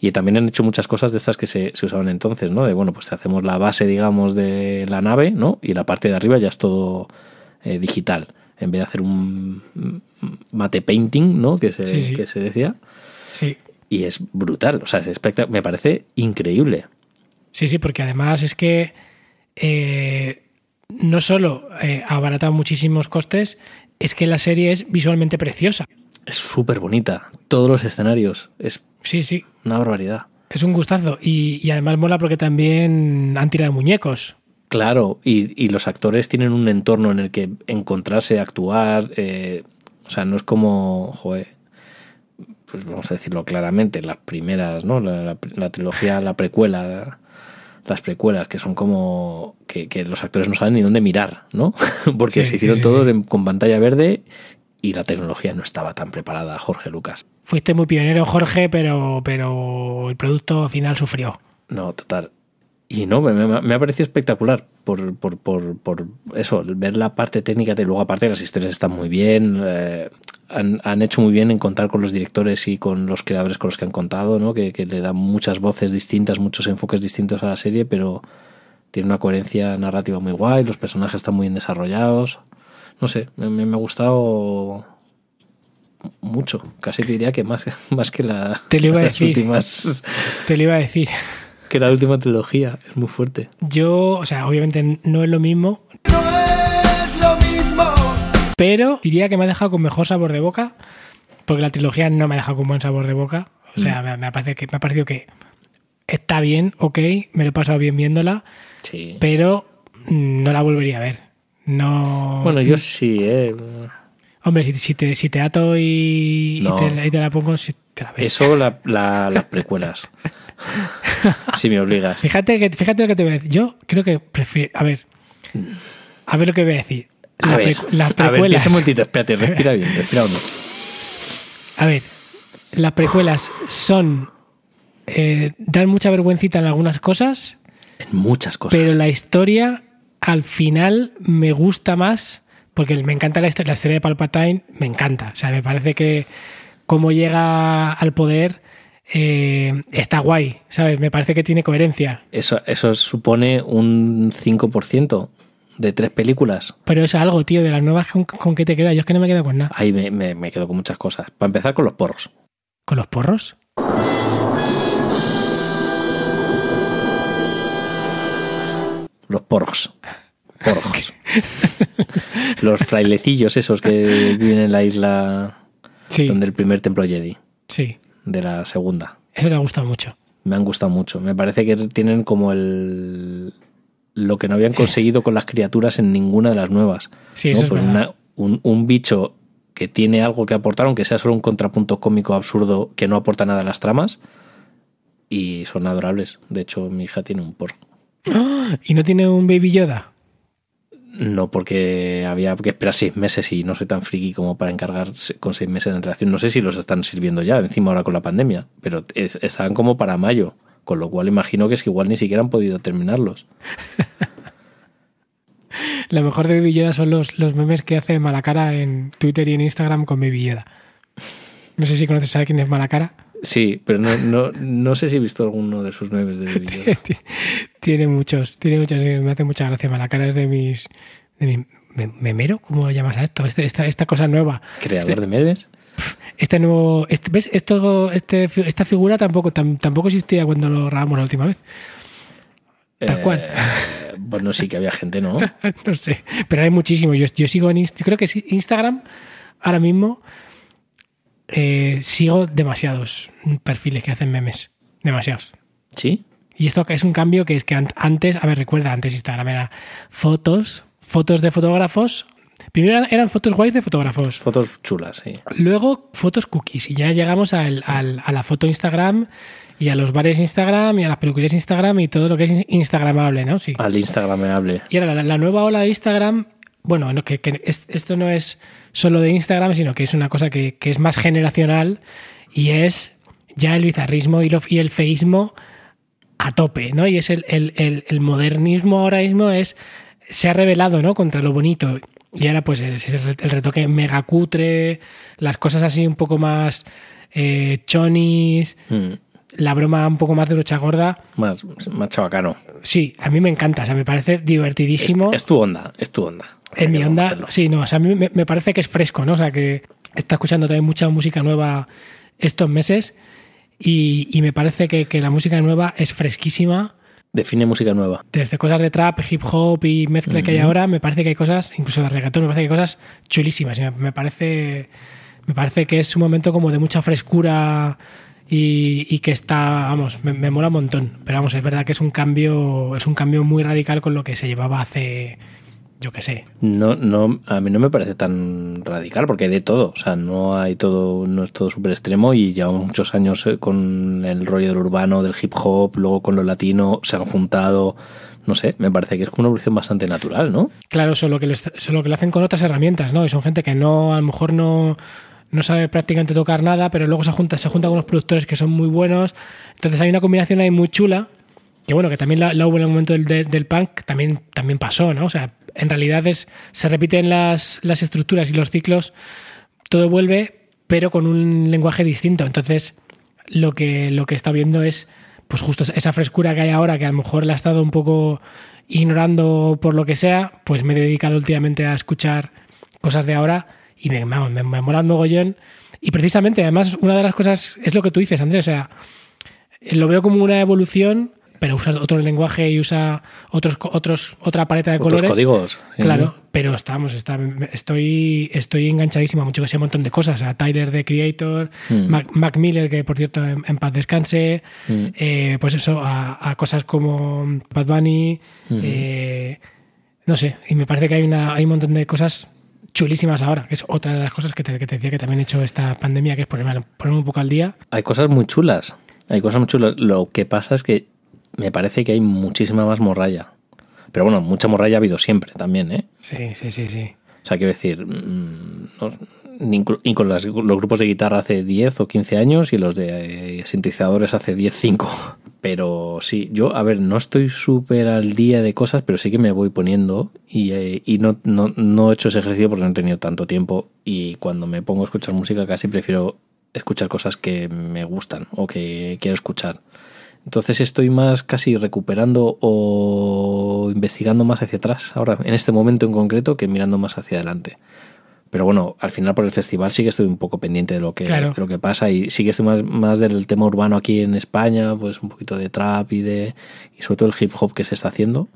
Y también han hecho muchas cosas de estas que se, se usaban entonces, ¿no? De bueno, pues te hacemos la base, digamos, de la nave, ¿no? Y la parte de arriba ya es todo eh, digital. En vez de hacer un mate painting, ¿no? Que se, Sí, que se decía. Sí. Y es brutal, o sea, es me parece increíble. Sí, sí, porque además es que eh, no solo eh, abarata muchísimos costes, es que la serie es visualmente preciosa. Es súper bonita. Todos los escenarios. Es Sí, sí. Una barbaridad. Es un gustazo. Y, y además mola porque también han tirado muñecos. Claro, y, y los actores tienen un entorno en el que encontrarse, actuar. eh, o sea, no es como, joder, pues vamos a decirlo claramente, las primeras, ¿no? La, la- la trilogía, la precuela, las precuelas, que son como que, que los actores no saben ni dónde mirar, ¿no? Porque Sí, se hicieron sí, sí, todos en- con pantalla verde y la tecnología no estaba tan preparada, Jorge Lucas. Fuiste muy pionero, Jorge, pero, pero el producto final sufrió. No, total. Y no, me ha parecido espectacular por, por, por, por eso, ver la parte técnica de luego aparte las historias están muy bien, eh, han, han hecho muy bien en contar con los directores y con los creadores con los que han contado, ¿no? que, que le dan muchas voces distintas, muchos enfoques distintos a la serie, pero tiene una coherencia narrativa muy guay, los personajes están muy bien desarrollados. No sé, me, me- me ha gustado mucho, casi te diría que más, más que la, Te lo iba a las decir. últimas Te lo iba a decir. que la última trilogía es muy fuerte. Yo, o sea, obviamente no es lo mismo, No es lo mismo. Pero diría que me ha dejado con mejor sabor de boca, porque la trilogía no me ha dejado con buen sabor de boca. O sea, me, me ha parecido que, me ha parecido que está bien, ok, me lo he pasado bien viéndola, Sí. pero mm, no la volvería a ver. No. Bueno, yo sí, ¿eh? Hombre, si, si te, si te ato y, te, y te la pongo, si te la ves. Eso la, la- las precuelas. si me obligas. Fíjate, que, fíjate lo que te voy a decir. Yo creo que prefiero. A ver. A ver lo que voy a decir. La pre- las a ver, precuelas. piensa un momentito, espérate, respira bien, respira hondo. A ver, las precuelas son. eh, dan mucha vergüencita en algunas cosas, En muchas cosas. pero la historia al final me gusta más porque me encanta la historia, la historia de Palpatine, me encanta. O sea, me parece que cómo llega al poder eh, está guay, ¿sabes? Me parece que tiene coherencia. Eso, eso supone un 5% de tres películas. Pero es algo, tío, de las nuevas con, con qué te queda. Yo es que no me quedo con nada. Ahí me, me- me quedo con muchas cosas. Para empezar con los porros. ¿Con los porros? Los porros. Porros. los frailecillos esos que viven en la isla Sí, donde el primer templo Jedi. sí. De la segunda. Eso te ha gustado mucho. Me han gustado mucho. Me parece que tienen como el lo que no habían conseguido con las criaturas en ninguna de las nuevas. Sí, eso es Pues una- un, un bicho que tiene algo que aportar, aunque sea solo un contrapunto cómico absurdo que no aporta nada a las tramas. Y son adorables. De hecho, mi hija tiene un porro. ¿Y no tiene un Baby Yoda? No, porque había que esperar seis meses y no soy tan friki como para encargar con seis meses de antelación. No sé si los están sirviendo ya, encima ahora con la pandemia, pero es- estaban como para mayo, con lo cual imagino que es que igual ni siquiera han podido terminarlos. Lo mejor de Baby Yoda son los, los memes que hace Malacara en Twitter y en Instagram con Baby Yoda. No sé si conoces a quién es Malacara. Sí, pero no, no, no sé si he visto alguno de sus memes de Baby Yoda. tiene muchos, tiene muchos, me hace mucha gracia. Malacara es de mis. De mi, me- ¿Memero? ¿Cómo lo llamas a esto? Este- esta, esta cosa nueva. Creador de memes. Este nuevo. Este, ¿Ves? Esto, este, esta figura tampoco, tam- tampoco existía cuando lo grabamos la última vez. Tal cual. Eh, bueno, sí que había gente, ¿no? no sé. Pero hay muchísimos. Yo, yo sigo en Inst- creo que Instagram ahora mismo eh, sigo demasiados perfiles que hacen memes. Demasiados. Sí. Y esto es un cambio que es que an- antes, a ver, recuerda, antes Instagram era fotos, fotos de fotógrafos. Primero eran- fotos guays de fotógrafos. Fotos chulas, sí. Luego fotos cookies. Y ya llegamos al- al- a la foto Instagram y a los bares Instagram y a las peluquerías Instagram y todo lo que es Instagramable, ¿no? Sí. Al Instagramable. Y ahora la, la nueva ola de Instagram, bueno, no, que, que es- esto no es solo de Instagram, sino que es una cosa que, que es más generacional y es ya el bizarrismo y, lo- y el feísmo a tope, ¿no? Y es el, el- el- el modernismo ahora mismo es se ha revelado, ¿no? Contra lo bonito. Y ahora pues es, es el retoque mega cutre, las cosas así un poco más eh, chonis, Mm, la broma un poco más de brocha gorda. Más, más chabacano. Sí, a mí me encanta, o sea, me parece divertidísimo. Es, es tu onda, es tu onda. Hay mi onda, sí, no, o sea, a mí me, me parece que es fresco, ¿no? O sea, que está escuchando también mucha música nueva estos meses y, y me parece que, que la música nueva es fresquísima. Define música nueva. Desde cosas de trap, hip hop y mezcla que hay ahora, me parece que hay cosas, incluso de reggaetón, me parece que hay cosas chulísimas. y me, me parece, me parece que es un momento como de mucha frescura y, y que está, vamos, me, me mola un montón. Pero vamos, es verdad que es un cambio, es un cambio muy radical con lo que se llevaba hace, yo qué sé. No, no, a mí no me parece tan radical porque hay de todo. O sea, no hay todo, no es todo súper extremo y llevamos muchos años eh, con el rollo del urbano, del hip hop, luego con lo latino, se han juntado. No sé, me parece que es como una evolución bastante natural, ¿no? Claro, solo que, lo, solo que lo hacen con otras herramientas, ¿no? Y son gente que no, a lo mejor no, no sabe prácticamente tocar nada, pero luego se junta, se junta con unos productores que son muy buenos. Entonces hay una combinación ahí muy chula, que bueno, que también la, la hubo en el momento del, de- del punk, también, también pasó, ¿no? O sea, en realidad es, se repiten las, las estructuras y los ciclos, todo vuelve, pero con un lenguaje distinto. Entonces, lo que, lo que está viendo es pues justo esa frescura que hay ahora, que a lo mejor la he estado un poco ignorando por lo que sea, pues me he dedicado últimamente a escuchar cosas de ahora y me, vamos, me, me mola un mogollón. Y precisamente, además, una de las cosas es lo que tú dices, Andrés, o sea, lo veo como una evolución, pero usa otro lenguaje y usa otros, otros, otra paleta de Otros colores. códigos. sí. Claro, pero estamos, está, estoy, estoy enganchadísimo a mucho que sea un montón de cosas. A Tyler de Creator, Mm. Mac, Mac Miller, que por cierto en, en paz descanse, Mm. eh, pues eso, a, a cosas como Bad Bunny, Mm. eh, no sé, y me parece que hay, una, hay un montón de cosas chulísimas ahora, que es otra de las cosas que te, que te decía que también he hecho esta pandemia, que es ponerme, ponerme un poco al día. Hay cosas muy chulas. Hay cosas muy chulas. Lo que pasa es que me parece que hay muchísima más morralla. Pero bueno, mucha morralla ha habido siempre también, ¿eh? Sí, sí, sí, sí. O sea, quiero decir, mm, no- ni con las- los grupos de guitarra hace 10 o 15 años y los de eh, sintetizadores hace 10, 5. Pero sí, yo, a ver, no estoy súper al día de cosas, pero sí que me voy poniendo y, eh, y no, no, no he hecho ese ejercicio porque no he tenido tanto tiempo y cuando me pongo a escuchar música casi prefiero escuchar cosas que me gustan o que quiero escuchar. Entonces estoy más casi recuperando o investigando más hacia atrás ahora, en este momento en concreto, que mirando más hacia adelante. Pero bueno, al final por el festival sí que estoy un poco pendiente de lo que, Claro. de lo que pasa y sí que estoy más, más del tema urbano aquí en España, pues un poquito de trap y de y sobre todo el hip hop que se está haciendo.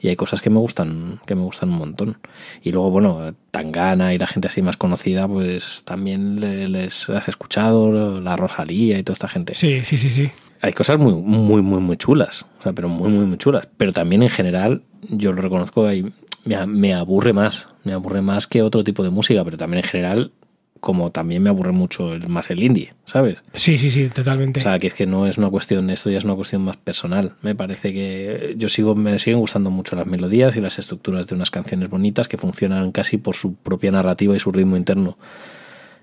Y hay cosas que me gustan, que me gustan un montón. Y luego, bueno, Tangana y la gente así más conocida, pues también le- les has escuchado, la Rosalía y toda esta gente Sí, sí, sí, sí. Hay cosas muy, muy, muy, muy chulas. O sea, pero muy, muy, muy chulas. Pero también en general, yo lo reconozco, hay- me, me aburre más. Me aburre más que otro tipo de música, pero también en general, como también me aburre mucho el, más el indie, ¿sabes? Sí, sí, sí, totalmente. O sea, que es que no es una cuestión, esto ya es una cuestión más personal. Me parece que yo sigo, me siguen gustando mucho las melodías y las estructuras de unas canciones bonitas que funcionan casi por su propia narrativa y su ritmo interno.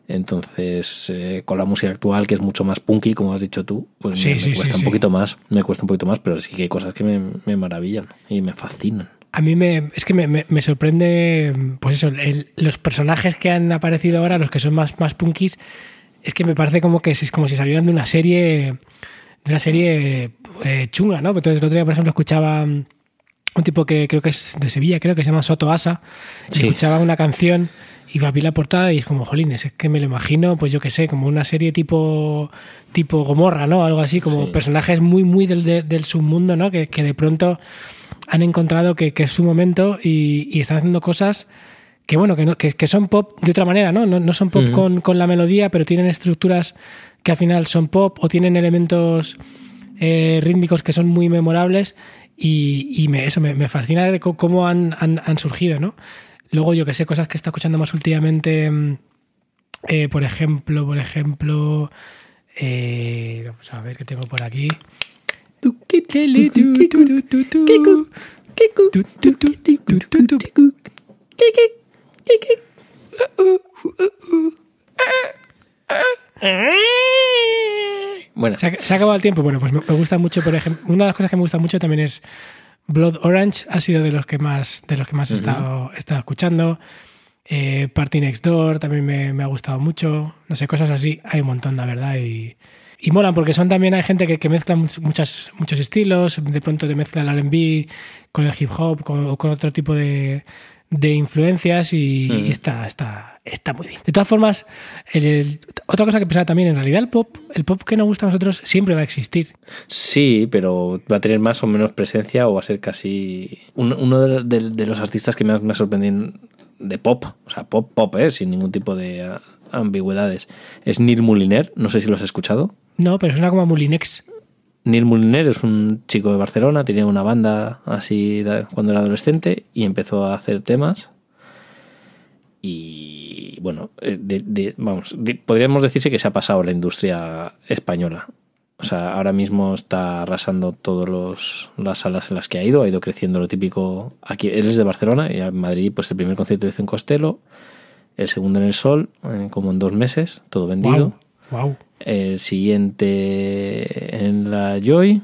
Entonces, eh, con la música actual, que es mucho más punky, como has dicho tú, pues Sí, me, me sí, sí, cuesta un sí. poquito más, me cuesta un poquito más, pero sí que hay cosas que me, me maravillan y me fascinan. A mí me, es que me, me- me sorprende, pues eso, el- los personajes que han aparecido ahora, los que son más, más punkis, es que me parece como que es como si salieran de una serie, de una serie eh, chunga, ¿no? Entonces el otro día, por ejemplo, escuchaba un tipo que creo que es de Sevilla, creo que se llama Soto Asa, y escuchaba una canción y vi la portada y es como, jolines, es que me lo imagino, pues yo qué sé, como una serie tipo tipo Gomorra, ¿no? Algo así, como Sí. personajes muy, muy del, de- del submundo, ¿no? Que, que de pronto han encontrado que, que es su momento y, y están haciendo cosas que bueno, que, no, que, que son pop de otra manera, ¿no? No, no son pop Ujú. con, con la melodía, pero tienen estructuras que al final son pop o tienen elementos eh, rítmicos que son muy memorables y, y me, eso me, me fascina de cómo han, han, han surgido, ¿no? Luego yo que sé, cosas que está escuchando más últimamente, mm, eh, por ejemplo, por ejemplo, eh, vamos a ver qué tengo por aquí. Bueno, Se ha, se ha acabado el tiempo. Bueno, pues me, me gusta mucho, por ejemplo, una de las cosas que me gusta mucho también es Blood Orange, ha sido de los que más, de los que más he, estado, he estado escuchando. Eh, Party Next Door también me, me ha gustado mucho. No sé, cosas así, hay un montón, la verdad. Y, y molan porque son también, hay gente que, que mezcla much- muchas, muchos estilos, de pronto te mezcla el RB con el hip hop con, o con otro tipo de, de influencias y, y está, está, está muy bien. De todas formas, el- el- otra cosa que pensaba también, en realidad el pop, el pop que nos gusta a nosotros siempre va a existir. Sí, pero va a tener más o menos presencia o va a ser casi un- uno de, de- de los artistas que más me ha sorprendido de pop, o sea, pop, pop, ¿eh? sin ningún tipo de ambigüedades. Es Neil Muliner, no sé si lo has escuchado. No, pero suena como a Mulinex. Neil Moliner es un chico de Barcelona, tenía una banda así cuando era adolescente y empezó a hacer temas. Y bueno, eh, vamos, podríamos decirse que se ha pasado la industria española. O sea, ahora mismo está arrasando todas las salas en las que ha ido, ha ido creciendo lo típico. Aquí él es de Barcelona y en Madrid, pues el primer concierto hizo en Costello, el segundo en el Sol, eh, como en dos meses, todo vendido Wow. Wow. El siguiente en la Joy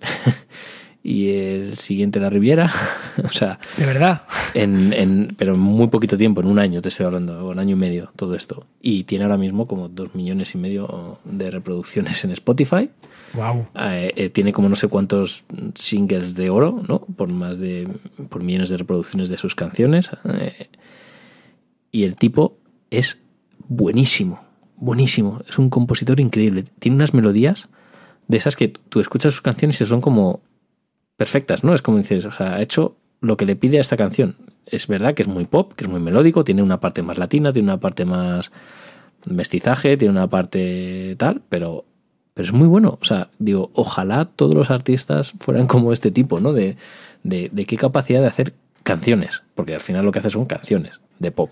y el siguiente en la Riviera. o sea, De verdad. en, en- pero en muy poquito tiempo, en un año te estoy hablando, o un año y medio, todo esto. Y tiene ahora mismo como dos millones y medio de reproducciones en Spotify. Wow. Eh, eh, tiene como no sé cuántos singles de oro, ¿no? Por más de. por millones de reproducciones de sus canciones. Eh, y el tipo es buenísimo. Buenísimo. Es un compositor increíble. Tiene unas melodías de esas que tú escuchas sus canciones y son como perfectas, ¿no? Es como dices, o sea, ha hecho lo que le pide a esta canción. Es verdad que es muy pop, que es muy melódico, tiene una parte más latina, tiene una parte más mestizaje, tiene una parte tal, pero, pero es muy bueno. O sea, digo, ojalá todos los artistas fueran como este tipo, ¿no? De, de, de qué capacidad de hacer canciones, porque al final lo que hace son canciones de pop.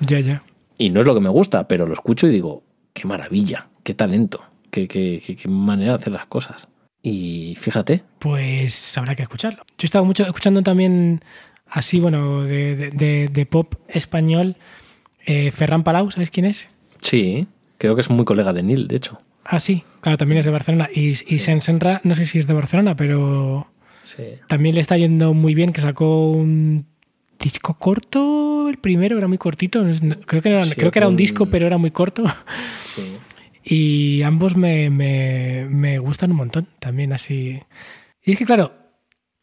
Ya, ya. Y no es lo que me gusta, pero lo escucho y digo, qué maravilla, qué talento, qué, qué, qué- qué manera de hacer las cosas. Y fíjate, Pues habrá que escucharlo. Yo he estado mucho escuchando también así, bueno, de, de- de- de pop español. eh, Ferran Palau, ¿sabes quién es? sí, creo que es muy colega de Neil, de hecho. Ah, sí, claro, también es de Barcelona. Y, y Senra, no sé si es de Barcelona, pero Sí. también le está yendo muy bien, que sacó un disco corto, el primero era muy cortito, creo que era, Sí, creo que era un disco, pero era muy corto. sí. Y ambos me, me, me gustan un montón, también así. Y es que, claro,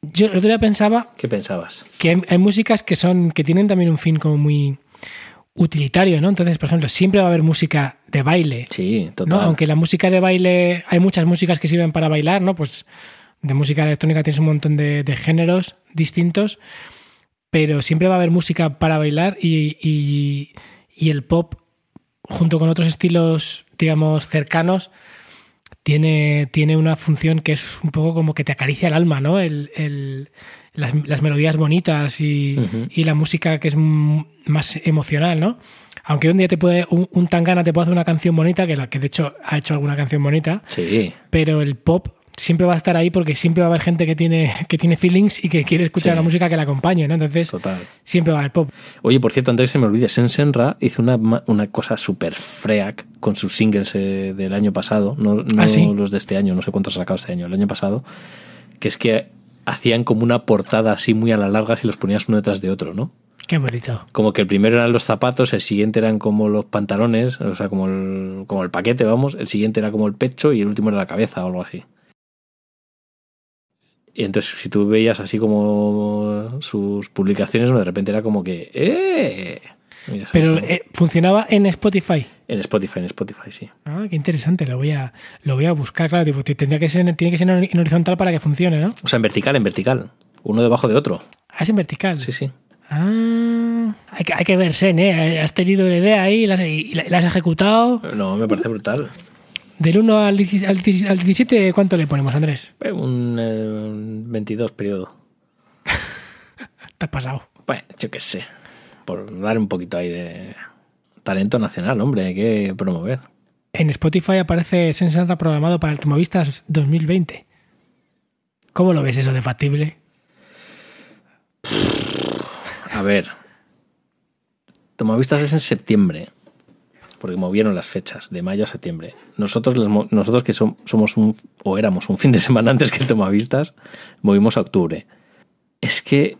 yo el otro día pensaba ¿Qué pensabas? que hay, hay músicas que son que tienen también un fin como muy utilitario, ¿no? Entonces, por ejemplo, siempre va a haber música de baile, Sí, ¿no? total. Aunque la música de baile, hay muchas músicas que sirven para bailar, ¿no? Pues de música electrónica tienes un montón de, de géneros distintos, pero siempre va a haber música para bailar y, y- y el pop, junto con otros estilos, digamos, cercanos, tiene, tiene una función que es un poco como que te acaricia el alma, ¿no? El, el- las, las melodías bonitas y, y la música que es más emocional, ¿no? Aunque un día te puede, un, un tangana te puede hacer una canción bonita, que, la, que de hecho ha hecho alguna canción bonita, Sí, pero el pop siempre va a estar ahí porque siempre va a haber gente que tiene, que tiene feelings y que quiere escuchar Sí. la música que la acompañe, ¿no? Entonces, total. siempre va a haber pop. Oye, por cierto, antes se me olvide, Sen Senra hizo una, una cosa súper freak con sus singles eh, del año pasado, no, no ¿Ah, sí? los de este año, no sé cuántos ha sacado este año, el año pasado, que es que hacían como una portada así muy a la larga si los ponías uno detrás de otro, ¿no? Qué bonito. Como que el primero eran los zapatos, el siguiente eran como los pantalones, o sea, como el, como el paquete, vamos, el siguiente era como el pecho y el último era la cabeza o algo así. Y entonces, si tú veías así como sus publicaciones, de repente era como que. ¡Eh! Pero eh, funcionaba en Spotify. En Spotify, en Spotify, sí. Ah, qué interesante, lo voy a, lo voy a buscar, claro, tipo, te- tendría que ser, tiene que ser en horizontal para que funcione, ¿no? O sea, en vertical, en vertical. Uno debajo de otro. Ah, es en vertical. Sí, sí. Ah, hay que, hay que verse, ¿eh? Has tenido la idea ahí y la, y la- la has ejecutado. No, me parece brutal. Del 1 al 17, al 17 al 17, ¿cuánto le ponemos, Andrés? Eh, Un, eh, un 22 periodo. Te has pasado. Bueno, yo qué sé. Por dar un poquito ahí de talento nacional, hombre, hay que promover. En Spotify aparece Sensata programado para el Tomovistas 2020. ¿Cómo lo ves eso de factible? A ver. Tomavistas es en septiembre. Porque movieron las fechas, de mayo a septiembre. Nosotros, mo- nosotros que som- somos un, o éramos un fin de semana antes que el Tomavistas, movimos a octubre. Es que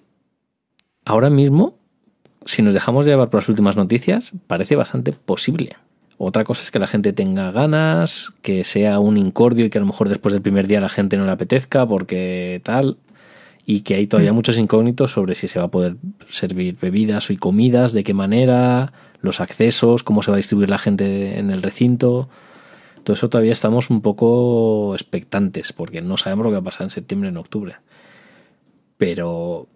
ahora mismo, si nos dejamos llevar por las últimas noticias, parece bastante posible. Otra cosa es que la gente tenga ganas, que sea un incordio y que a lo mejor después del primer día la gente no le apetezca porque tal y que hay todavía muchos incógnitos sobre si se va a poder servir bebidas y comidas, de qué manera, los accesos, cómo se va a distribuir la gente en el recinto. Todo eso todavía estamos un poco expectantes porque no sabemos lo que va a pasar en septiembre en octubre. Pero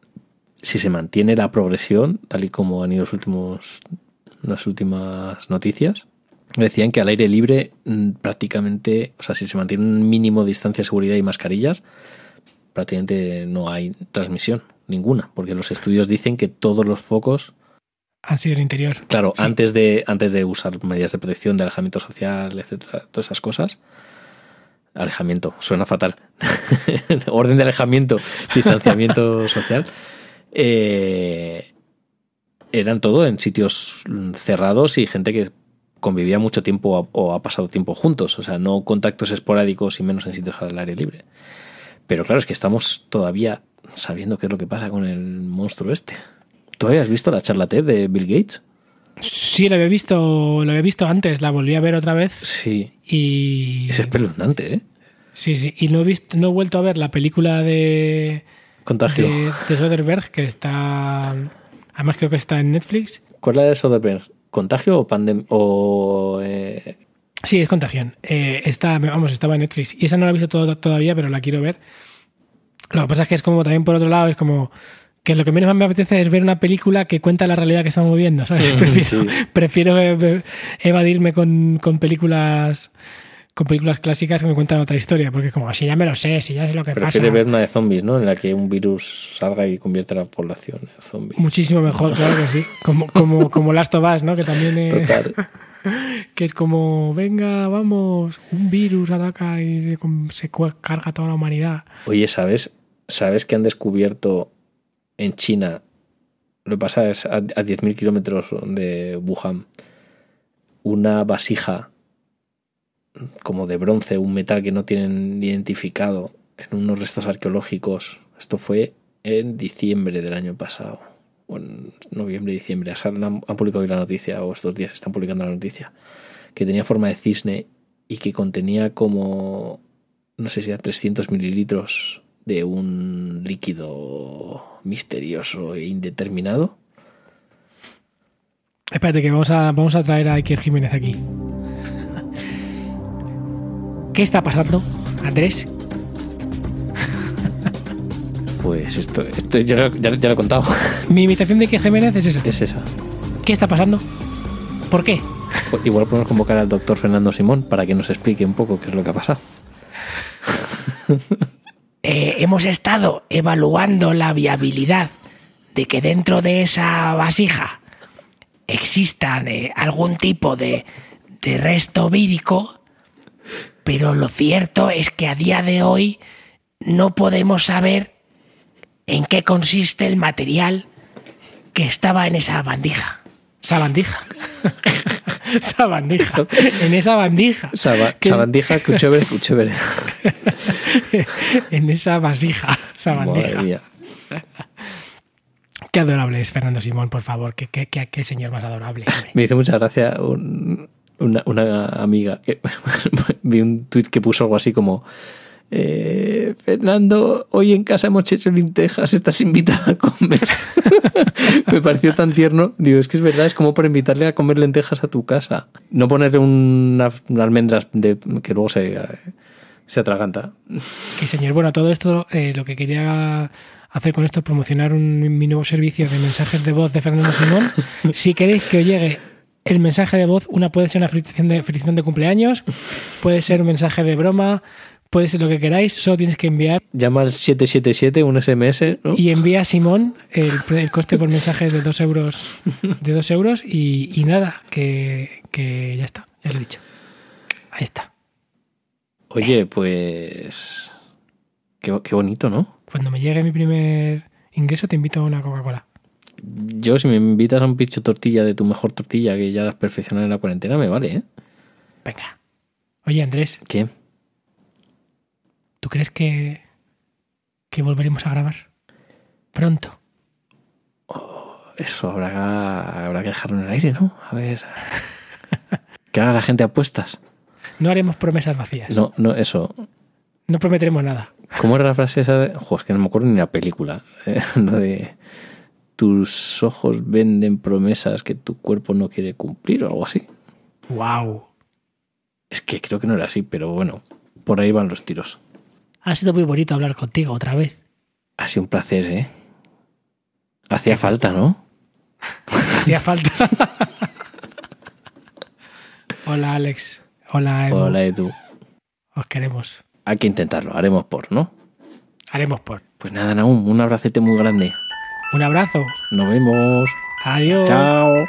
si se mantiene la progresión, tal y como han ido los últimos, las últimas noticias, decían que al aire libre mm, prácticamente, o sea, si se mantiene un mínimo de distancia de seguridad y mascarillas, prácticamente no hay transmisión ninguna, porque los estudios dicen que todos los focos, Han sido el interior. claro, Sí. antes de antes de usar medidas de protección, de alejamiento social, etcétera, todas esas cosas. Alejamiento, suena fatal. Orden de alejamiento, distanciamiento social. eh, eran todo en sitios cerrados y gente que convivía mucho tiempo o ha pasado tiempo juntos. O sea, no contactos esporádicos y menos en sitios al aire libre. Pero claro, es que estamos todavía sabiendo qué es lo que pasa con el monstruo este. ¿Tú habías visto la charla TED de Bill Gates? Sí, lo había visto, lo había visto antes, la volví a ver otra vez Sí. y Es espeluznante, ¿eh? sí, sí, y no he visto, no he vuelto a ver la película de Contagio. de, de Soderbergh que está, además creo que está en Netflix. ¿Cuál es la de Soderbergh? ¿Contagio o pandemia? O. eh, Sí, es Contagión. Eh, está, vamos, estaba en Netflix y esa no la he visto todo- todavía, pero la quiero ver. Lo que pasa es que es como también por otro lado es como que lo que menos me apetece es ver una película que cuenta la realidad que estamos viviendo, ¿sabes? Mm, prefiero sí. prefiero eh, eh, evadirme con, con películas con películas clásicas que me cuentan otra historia, porque como si ya me lo sé, si ya sé lo que prefiere pasa. ver una de zombies, ¿no? En la que un virus salga y convierte a la población en zombie. Muchísimo mejor, claro que sí. Como, como, como Last of Us, ¿no? Que también es, Total. que es como, venga, vamos, un virus ataca y se, se carga toda la humanidad. Oye, ¿sabes? ¿Sabes que han descubierto en China? Lo que pasa es a, a 10.000 kilómetros de Wuhan una vasija como de bronce, un metal que no tienen identificado en unos restos arqueológicos. Esto fue en diciembre del año pasado. O en noviembre, diciembre. Han, publicado hoy la noticia, o estos días están publicando la noticia. Que tenía forma de cisne y que contenía como no sé si era 300 mililitros de un líquido misterioso e indeterminado. Espérate, que vamos a, vamos a traer a Iker Jiménez aquí. ¿Qué está pasando, Andrés? Pues esto, esto ya, lo- ya- ya lo he contado. Mi invitación de Iker Jiménez es esa. Es esa. ¿Qué está pasando? ¿Por qué? Igual podemos convocar al doctor Fernando Simón para que nos explique un poco qué es lo que ha pasado. Eh, hemos estado evaluando la viabilidad de que dentro de esa vasija existan eh, algún tipo de, de resto vírico, pero lo cierto es que a día de hoy no podemos saber en qué consiste el material que estaba en esa bandija. Sabandija. Sabandija. En esa bandija. Saba- ¿Qué- Sabandija, cuchévere, cuchévere. en esa vasija. Madre Sabandija. mía. Qué adorable es Fernando Simón, por favor. Qué, qué, qué- qué señor más adorable. hombre. Me hizo mucha gracia un- una, una amiga que vi un tuit que puso algo así como eh, Fernando, hoy en casa hemos hecho lentejas, estás invitada a comer. Me pareció tan tierno. Digo, es que es verdad, es como para invitarle a comer lentejas a tu casa. No ponerle unas almendras de, que luego se, se atraganta. Qué señor. Bueno, todo esto, eh, lo que quería hacer con esto es promocionar un, mi nuevo servicio de mensajes de voz de Fernando Simón. Si queréis que os llegue el mensaje de voz, una puede ser una felicitación de, felicitación de cumpleaños, puede ser un mensaje de broma, puede ser lo que queráis, solo tienes que enviar Llama al 777, un SMS, ¿no? y envía a Simón el, el coste por mensaje es de dos euros de dos euros y, y nada, que, que ya está, ya lo he dicho. Ahí está. Oye, pues... Qué, qué bonito, ¿no? Cuando me llegue mi primer ingreso te invito a una Coca-Cola. Yo, si me invitas a un picho tortilla de tu mejor tortilla que ya la has perfeccionado en la cuarentena, me vale, ¿eh? Venga. Oye, Andrés, ¿Qué? ¿Tú crees que, que volveremos a grabar? Pronto. Eso habrá, habrá que dejarlo en el aire, ¿no? A ver. Que haga la gente apuestas. No haremos promesas vacías. No, no, eso. No prometeremos nada. ¿Cómo era la frase esa? De... Jo, es que no me acuerdo ni la película. ¿eh? Lo de. Tus ojos venden promesas que tu cuerpo no quiere cumplir o algo así. Wow. Es que creo que no era así, pero bueno, por ahí van los tiros. Ha sido muy bonito hablar contigo otra vez. Ha sido un placer, ¿eh? Hacía falta, ¿no? Hacía falta. Hola, Alex. Hola, Edu. Hola, Edu. Os queremos. Hay que intentarlo, haremos por, ¿no? Haremos por. Pues nada, Naum, un abracete muy grande. Un abrazo. Nos vemos. Adiós. Chao.